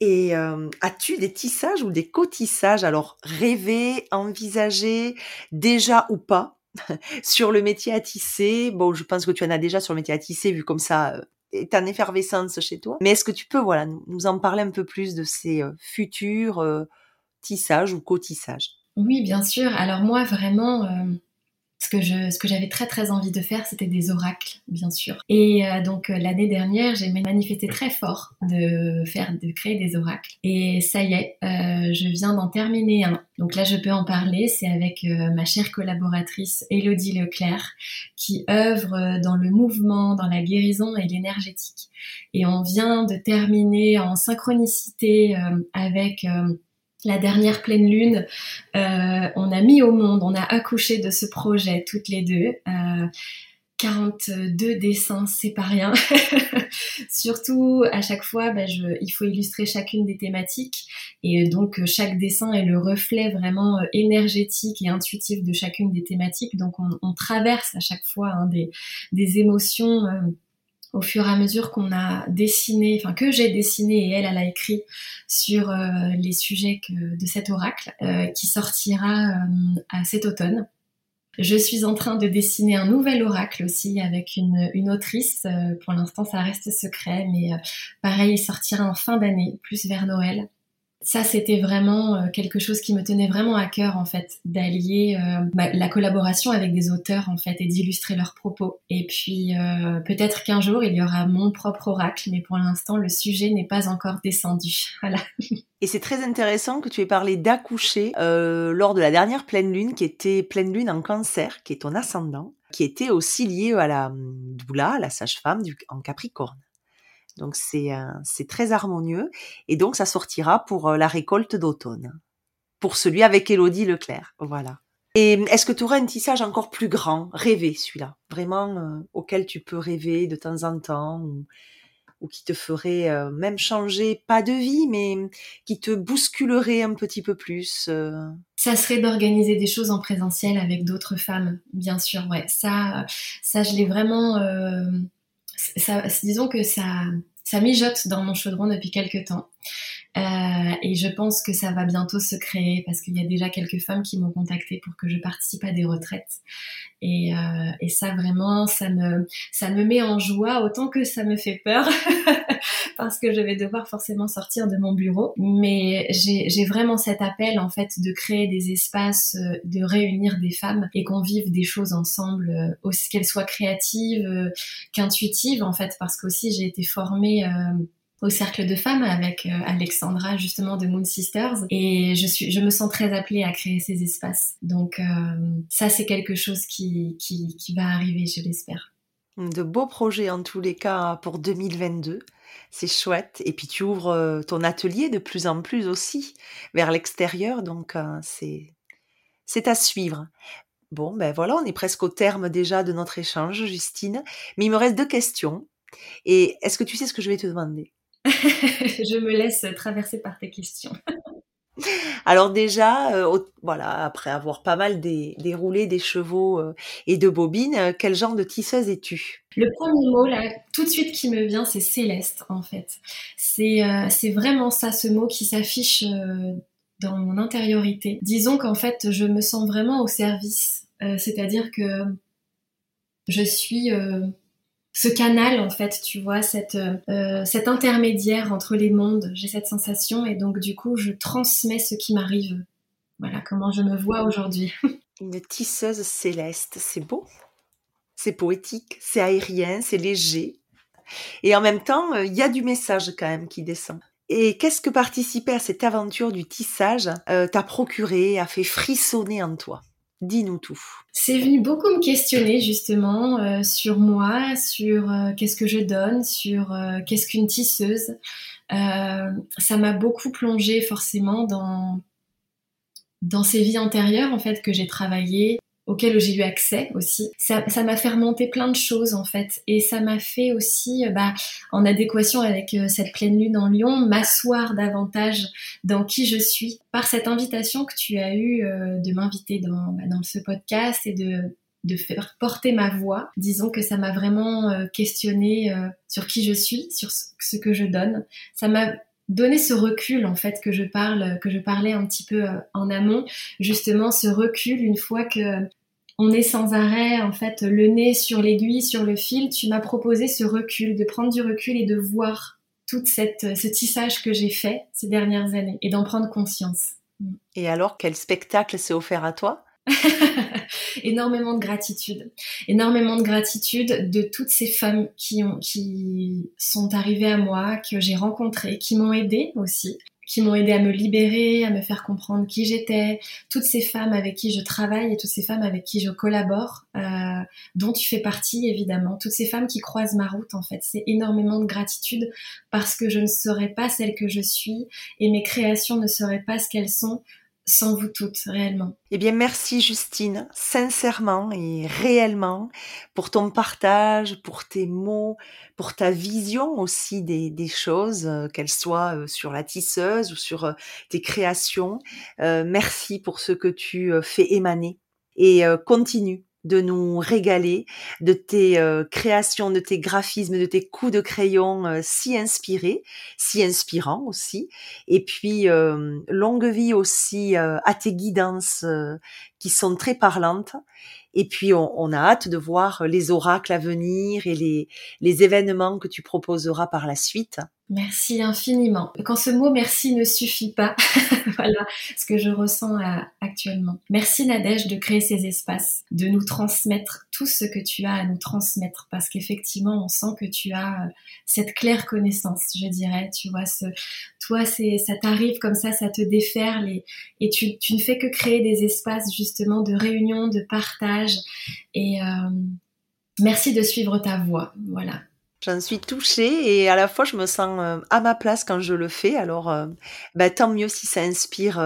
Et euh, as-tu des tissages ou des cotissages alors rêvés, envisagés, déjà ou pas [LAUGHS] sur le métier à tisser, bon, je pense que tu en as déjà sur le métier à tisser, vu comme ça euh, est en effervescence chez toi. Mais est-ce que tu peux, voilà, nous, en parler un peu plus de ces euh, futurs euh, tissages ou cotissages? Oui, bien sûr. Alors moi, vraiment, ce que je, ce que j'avais très très envie de faire, c'était des oracles, bien sûr. Et euh, donc euh, l'année dernière, j'ai manifesté très fort de faire, de créer des oracles. Et ça y est, euh, je viens d'en terminer un. Donc là, je peux en parler. C'est avec ma chère collaboratrice Elodie Leclerc, qui œuvre dans le mouvement, dans la guérison et l'énergétique. Et on vient de terminer en synchronicité avec la dernière pleine lune, euh, on a mis au monde, on a accouché de ce projet toutes les deux. 42 euh, dessins, c'est pas rien. [LAUGHS] Surtout, à chaque fois, bah, il faut illustrer chacune des thématiques. Et donc, chaque dessin est le reflet vraiment euh, énergétique et intuitif de chacune des thématiques. Donc, on, traverse à chaque fois hein, des, émotions au fur et à mesure qu'on a dessiné, enfin que j'ai dessiné et elle, elle a écrit sur euh, les sujets de cet oracle euh, qui sortira euh, cet automne. Je suis en train de dessiner un nouvel oracle aussi avec une, une autrice. pour l'instant, ça reste secret, mais pareil, il sortira en fin d'année, plus vers Noël ça, c'était vraiment euh, quelque chose qui me tenait vraiment à cœur, en fait, d'allier euh, la collaboration avec des auteurs, en fait, et d'illustrer leurs propos. Et puis, euh, peut-être qu'un jour, il y aura mon propre oracle, mais pour l'instant, le sujet n'est pas encore descendu. [LAUGHS] Voilà. Et c'est très intéressant que tu aies parlé d'accoucher lors de la dernière pleine lune, qui était pleine lune en cancer, qui est ton ascendant, qui était aussi liée à la doula, la sage-femme en Capricorne. Donc c'est c'est très harmonieux et donc ça sortira pour la récolte d'automne. Pour celui avec Elodie Leclerc, voilà. Et est-ce que tu aurais un tissage encore plus grand, rêvé celui-là, vraiment auquel tu peux rêver de temps en temps ou, qui te ferait même changer pas de vie mais qui te bousculerait un petit peu plus Ça serait d'organiser des choses en présentiel avec d'autres femmes, bien sûr. Ouais, ça ça je l'ai vraiment disons que ça, ça mijote dans mon chaudron depuis quelques temps. Euh, et je pense que ça va bientôt se créer parce qu'il y a déjà quelques femmes qui m'ont contacté pour que je participe à des retraites. Et, euh, et, ça vraiment, ça me, ça me met en joie autant que ça me fait peur [LAUGHS] parce que je vais devoir forcément sortir de mon bureau. Mais j'ai vraiment cet appel en fait de créer des espaces, euh, de réunir des femmes et qu'on vive des choses ensemble, euh, aussi qu'elles soient créatives qu'intuitives en fait, parce qu'aussi j'ai été formée au cercle de femmes avec euh, Alexandra justement de Moon Sisters. Et je suis je me sens très appelée à créer ces espaces. Donc euh, ça c'est quelque chose qui, qui, va arriver je l'espère. De beaux projets en tous les cas pour 2022 c'est chouette. Et puis tu ouvres euh, ton atelier de plus en plus aussi vers l'extérieur. Donc c'est c'est à suivre. Bon ben voilà on est presque au terme déjà de notre échange Justine. Mais il me reste deux questions. Et est-ce que tu sais ce que je vais te demander? [LAUGHS] je me laisse traverser par tes questions. [LAUGHS] Alors déjà, euh, voilà, après avoir pas mal déroulé des chevaux euh, et de bobines, euh, quel genre de tisseuse es-tu? Le premier mot là, tout de suite qui me vient, c'est céleste en fait. C'est c'est vraiment ça, ce mot qui s'affiche dans mon intériorité. Disons qu'en fait, je me sens vraiment au service, c'est-à-dire que je suis ce canal en fait, tu vois, cette, euh, cet intermédiaire entre les mondes. J'ai cette sensation et donc du coup, je transmets ce qui m'arrive. Voilà comment je me vois aujourd'hui. [LAUGHS] Une tisseuse céleste, c'est beau, c'est poétique, c'est aérien, c'est léger. Et en même temps, euh, il y a du message quand même qui descend. Et qu'est-ce que participer à cette aventure du tissage euh, t'a procuré, a fait frissonner en toi? Dis-nous tout. C'est venu beaucoup me questionner justement euh, sur moi, sur euh, qu'est-ce que je donne, sur euh, qu'est-ce qu'une tisseuse. ça m'a beaucoup plongé forcément dans dans ces vies antérieures en fait que j'ai travaillées auquel j'ai eu accès aussi. Ça, m'a fait remonter plein de choses en fait, et ça m'a fait aussi, euh, bah, en adéquation avec euh, cette pleine lune en Lyon, m'asseoir davantage dans qui je suis par cette invitation que tu as eue euh, de m'inviter dans, bah, dans ce podcast et de de faire porter ma voix. Disons que ça m'a vraiment questionné sur qui je suis, sur ce que je donne. Ça m'a donné ce recul en fait que je parle que je parlais un petit peu en amont justement ce recul une fois que on est sans arrêt en fait le nez sur l'aiguille, sur le fil. Tu m'as proposé ce recul, de prendre du recul et de voir tout cette, ce tissage que j'ai fait ces dernières années et d'en prendre conscience. Et alors, quel spectacle s'est offert à toi? [LAUGHS] énormément de gratitude, énormément de gratitude de toutes ces femmes qui ont, qui sont arrivées à moi, que j'ai rencontrées, qui m'ont aidée aussi, qui m'ont aidé à me libérer, à me faire comprendre qui j'étais, toutes ces femmes avec qui je travaille et toutes ces femmes avec qui je collabore, euh, dont tu fais partie évidemment, toutes ces femmes qui croisent ma route en fait, c'est énormément de gratitude parce que je ne serais pas celle que je suis et mes créations ne seraient pas ce qu'elles sont sans vous toutes, réellement. Eh bien, merci Justine, sincèrement et réellement, pour ton partage, pour tes mots, pour ta vision aussi des, des choses, euh, qu'elles soient euh, sur la tisseuse ou sur euh, tes créations. merci pour ce que tu fais émaner et continue de nous régaler de tes euh, créations, de tes graphismes, de tes coups de crayon euh, si inspirés, si inspirants aussi. Et puis, euh, longue vie aussi à tes guidances qui sont très parlantes. Et puis, on, a hâte de voir les oracles à venir et les, les événements que tu proposeras par la suite. Merci infiniment. Quand ce mot merci ne suffit pas, [LAUGHS] voilà ce que je ressens euh, actuellement. Merci Nadège de créer ces espaces, de nous transmettre tout ce que tu as à nous transmettre, parce qu'effectivement on sent que tu as euh, cette claire connaissance, je dirais. Tu vois, ce, toi ça t'arrive comme ça, ça te déferle et, et tu, tu, ne fais que créer des espaces justement de réunion, de partage. Et euh, merci de suivre ta voix. Voilà. J'en suis touchée et à la fois je me sens euh, à ma place quand je le fais. Alors, euh, bah, tant mieux si ça inspire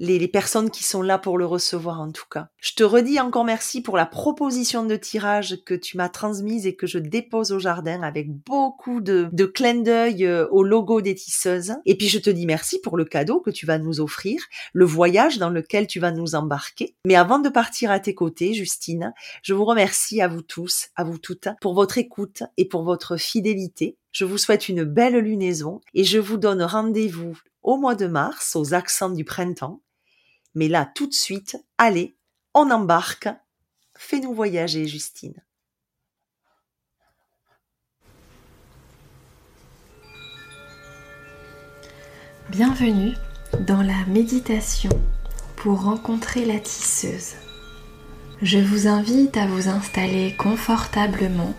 euh, les, personnes qui sont là pour le recevoir en tout cas. Je te redis encore merci pour la proposition de tirage que tu m'as transmise et que je dépose au jardin avec beaucoup de, de clins d'œil euh, au logo des tisseuses. Et puis je te dis merci pour le cadeau que tu vas nous offrir, le voyage dans lequel tu vas nous embarquer. Mais avant de partir à tes côtés, Justine, je vous remercie à vous tous, à vous toutes, pour votre écoute et pour votre fidélité. Je vous souhaite une belle lunaison et je vous donne rendez-vous au mois de mars, aux accents du printemps, mais là, tout de suite, allez, on embarque. Fais-nous voyager, Justine. Bienvenue dans la méditation pour rencontrer la tisseuse. Je vous invite à vous installer confortablement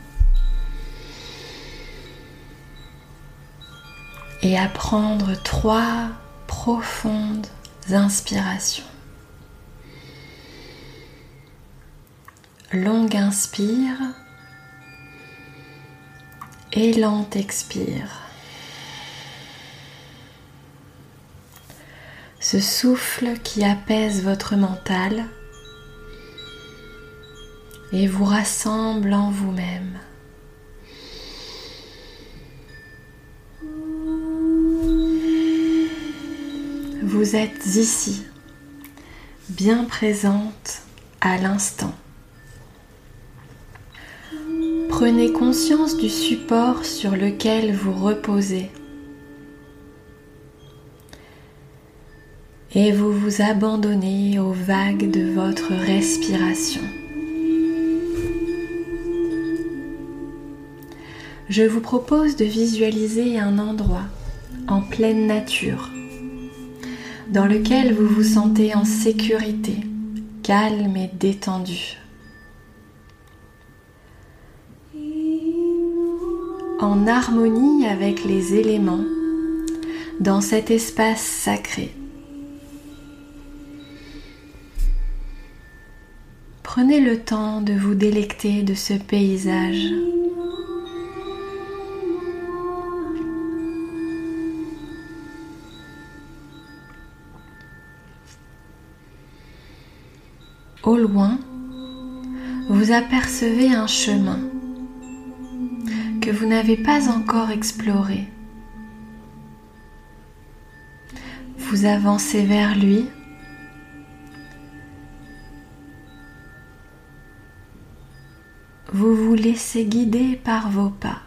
et à prendre trois profondes inspirations. Longue inspire et lente expire. Ce souffle qui apaise votre mental et vous rassemble en vous-même. Vous êtes ici, bien présente à l'instant. Prenez conscience du support sur lequel vous reposez et vous vous abandonnez aux vagues de votre respiration. Je vous propose de visualiser un endroit en pleine nature dans lequel vous vous sentez en sécurité, calme et détendu. En harmonie avec les éléments dans cet espace sacré. Prenez le temps de vous délecter de ce paysage. Au loin, vous apercevez un chemin que vous n'avez pas encore exploré. Vous avancez vers lui. Vous vous laissez guider par vos pas.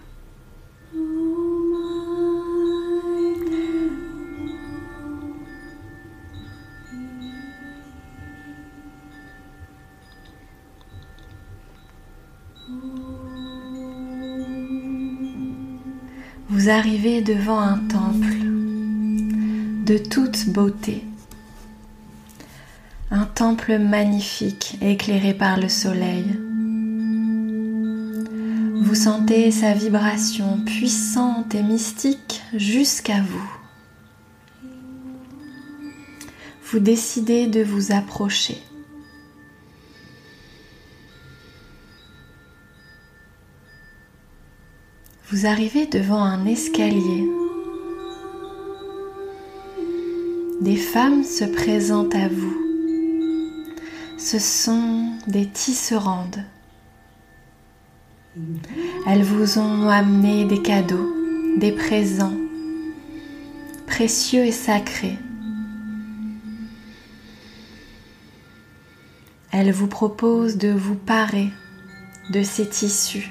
Vous arrivez devant un temple de toute beauté. Un temple magnifique éclairé par le soleil. Vous sentez sa vibration puissante et mystique jusqu'à vous. Vous décidez de vous approcher. Arrivez devant un escalier. Des femmes se présentent à vous. Ce sont des tisserandes. Elles vous ont amené des cadeaux, des présents précieux et sacrés. Elles vous proposent de vous parer de ces tissus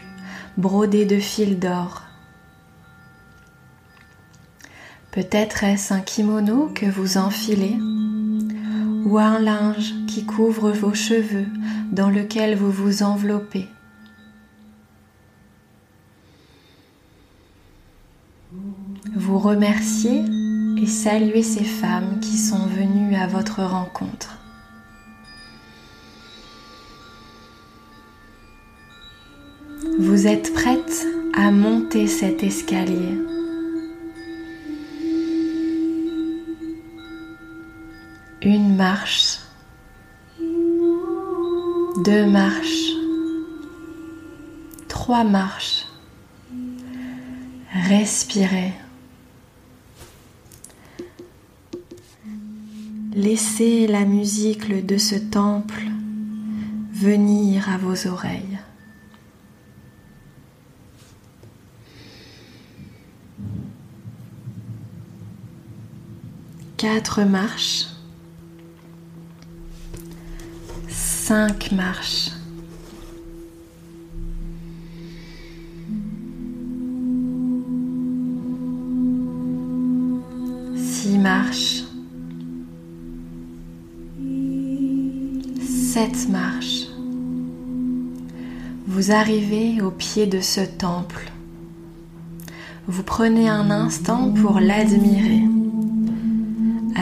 brodés de fils d'or. Peut-être est-ce un kimono que vous enfilez ou un linge qui couvre vos cheveux dans lequel vous vous enveloppez. Vous remerciez et saluez ces femmes qui sont venues à votre rencontre. Vous êtes prête à monter cet escalier? Une marche, deux marches, trois marches. Respirez. Laissez la musique de ce temple venir à vos oreilles. Quatre marches. Cinq marches. Six marches. Sept marches. Vous arrivez au pied de ce temple. Vous prenez un instant pour l'admirer.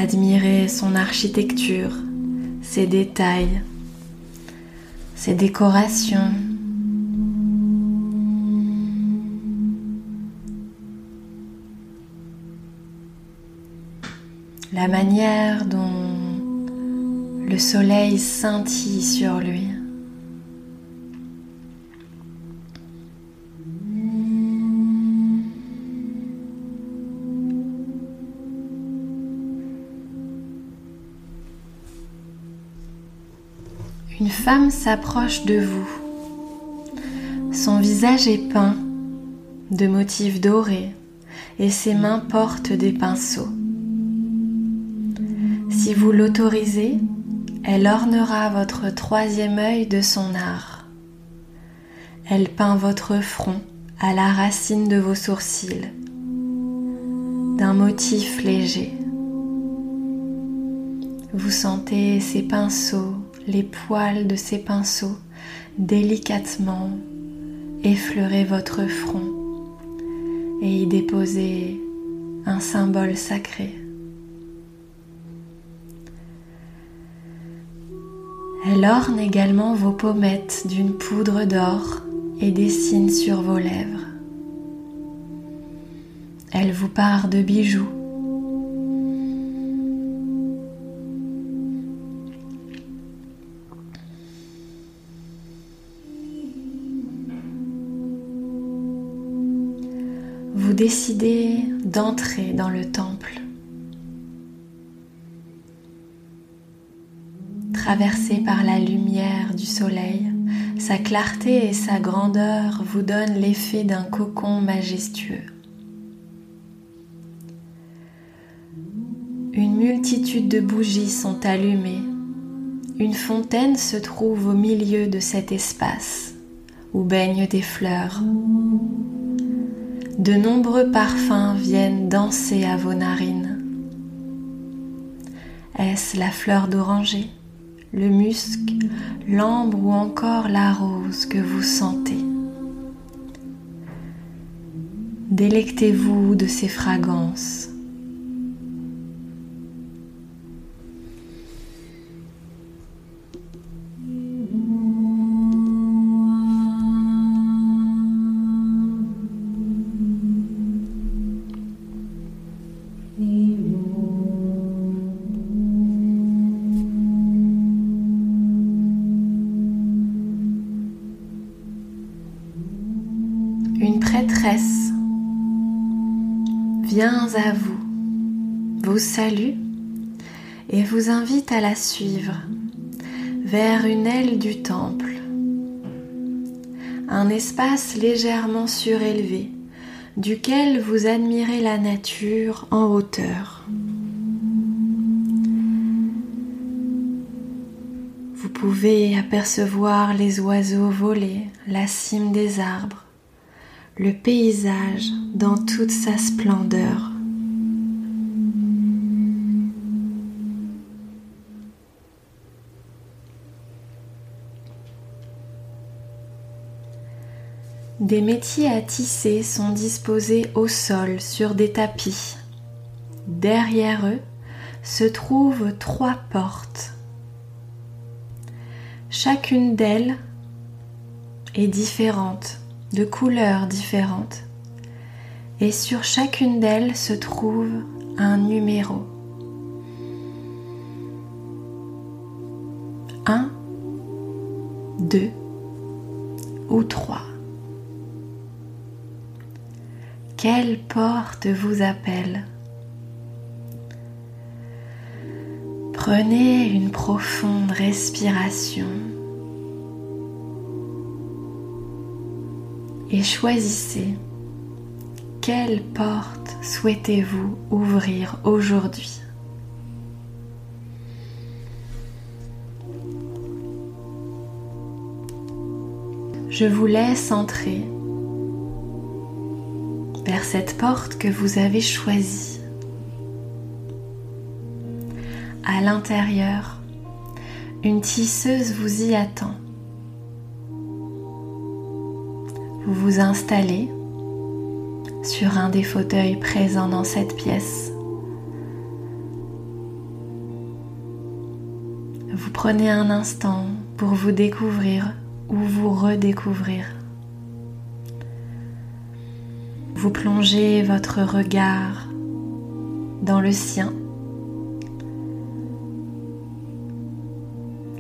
Admirez son architecture, ses détails, ses décorations. La manière dont le soleil scintille sur lui. Femme s'approche de vous. Son visage est peint de motifs dorés et ses mains portent des pinceaux. Si vous l'autorisez, elle ornera votre troisième œil de son art. Elle peint votre front à la racine de vos sourcils d'un motif léger. Vous sentez ses pinceaux les poils de ses pinceaux délicatement effleurer votre front et y déposer un symbole sacré. Elle orne également vos pommettes d'une poudre d'or et dessine sur vos lèvres. Elle vous part de bijoux décidez d'entrer dans le temple. Traversé par la lumière du soleil, sa clarté et sa grandeur vous donnent l'effet d'un cocon majestueux. Une multitude de bougies sont allumées. Une fontaine se trouve au milieu de cet espace où baignent des fleurs de nombreux parfums viennent danser à vos narines. Est-ce la fleur d'oranger, le musc, l'ambre ou encore la rose que vous sentez? Délectez-vous de ces fragrances. À vous, vous salue et vous invite à la suivre vers une aile du temple, un espace légèrement surélevé duquel vous admirez la nature en hauteur. Vous pouvez apercevoir les oiseaux voler, la cime des arbres, le paysage dans toute sa splendeur. Des métiers à tisser sont disposés au sol sur des tapis. Derrière eux se trouvent trois portes. Chacune d'elles est différente de couleurs différentes. Et sur chacune d'elles se trouve un numéro. Un, deux ou trois. Quelle porte vous appelle? Prenez une profonde respiration. Et choisissez quelle porte souhaitez-vous ouvrir aujourd'hui? Je vous laisse entrer vers cette porte que vous avez choisie. À l'intérieur, une tisseuse vous y attend. Vous installez sur un des fauteuils présents dans cette pièce. Vous prenez un instant pour vous découvrir ou vous redécouvrir. Vous plongez votre regard dans le sien.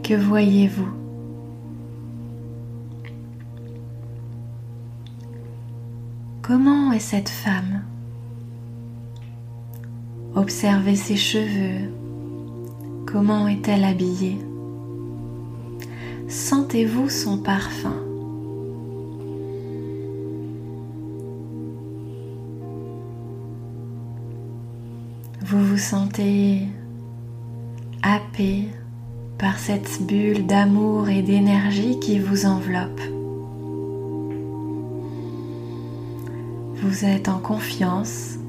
Que voyez-vous? Cette femme Observez ses cheveux. Comment est-elle habillée Sentez-vous son parfum Vous vous sentez happé par cette bulle d'amour et d'énergie qui vous enveloppe. Vous êtes en confiance.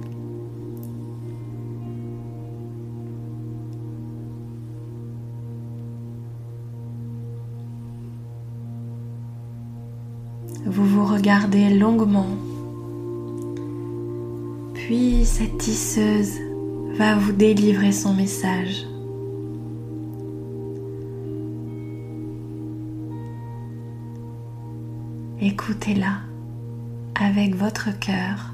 Vous vous regardez longuement. Puis cette tisseuse va vous délivrer son message. Écoutez-la avec votre cœur.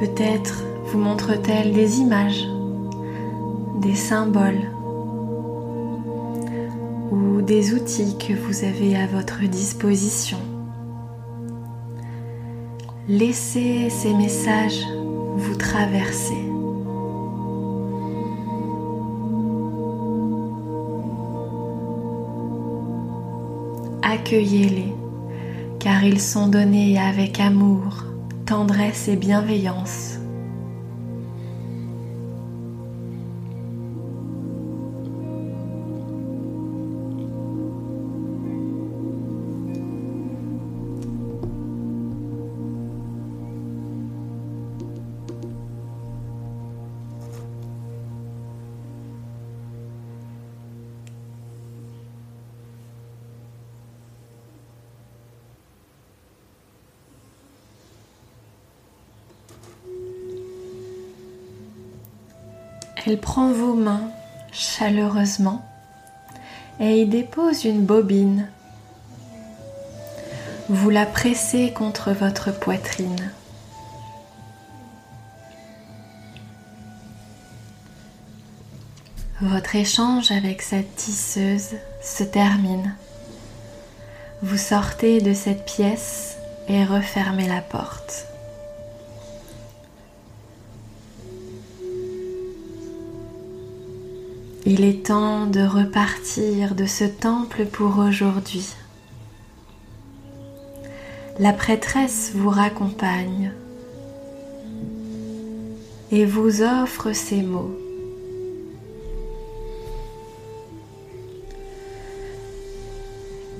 Peut-être vous montre-t-elle des images, des symboles des outils que vous avez à votre disposition. Laissez ces messages vous traverser. Accueillez-les car ils sont donnés avec amour, tendresse et bienveillance. Elle prend vos mains chaleureusement et y dépose une bobine. Vous la pressez contre votre poitrine. Votre échange avec cette tisseuse se termine. Vous sortez de cette pièce et refermez la porte. Il est temps de repartir de ce temple pour aujourd'hui. La prêtresse vous raccompagne et vous offre ces mots.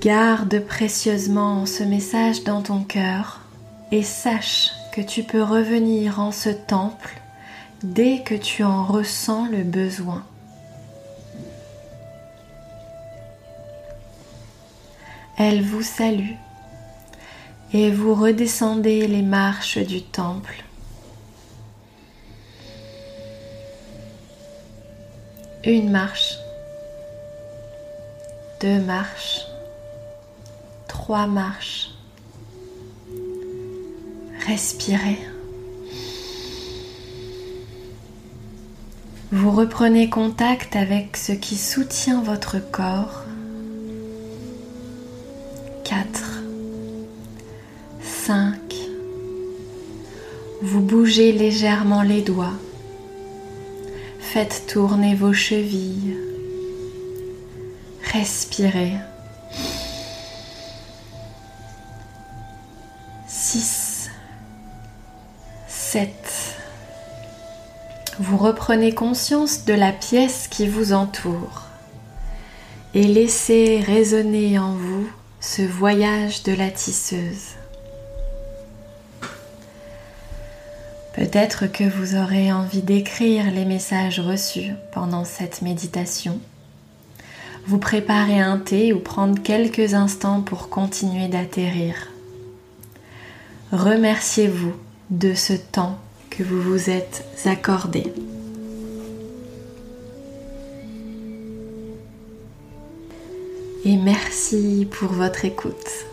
Garde précieusement ce message dans ton cœur et sache que tu peux revenir en ce temple dès que tu en ressens le besoin. Elle vous salue et vous redescendez les marches du temple. Une marche, deux marches, trois marches. Respirez. Vous reprenez contact avec ce qui soutient votre corps. Bougez légèrement les doigts. Faites tourner vos chevilles. Respirez. 6, 7. Vous reprenez conscience de la pièce qui vous entoure et laissez résonner en vous ce voyage de la tisseuse. Peut-être que vous aurez envie d'écrire les messages reçus pendant cette méditation. Vous préparer un thé ou prendre quelques instants pour continuer d'atterrir. Remerciez-vous de ce temps que vous vous êtes accordé. Et merci pour votre écoute.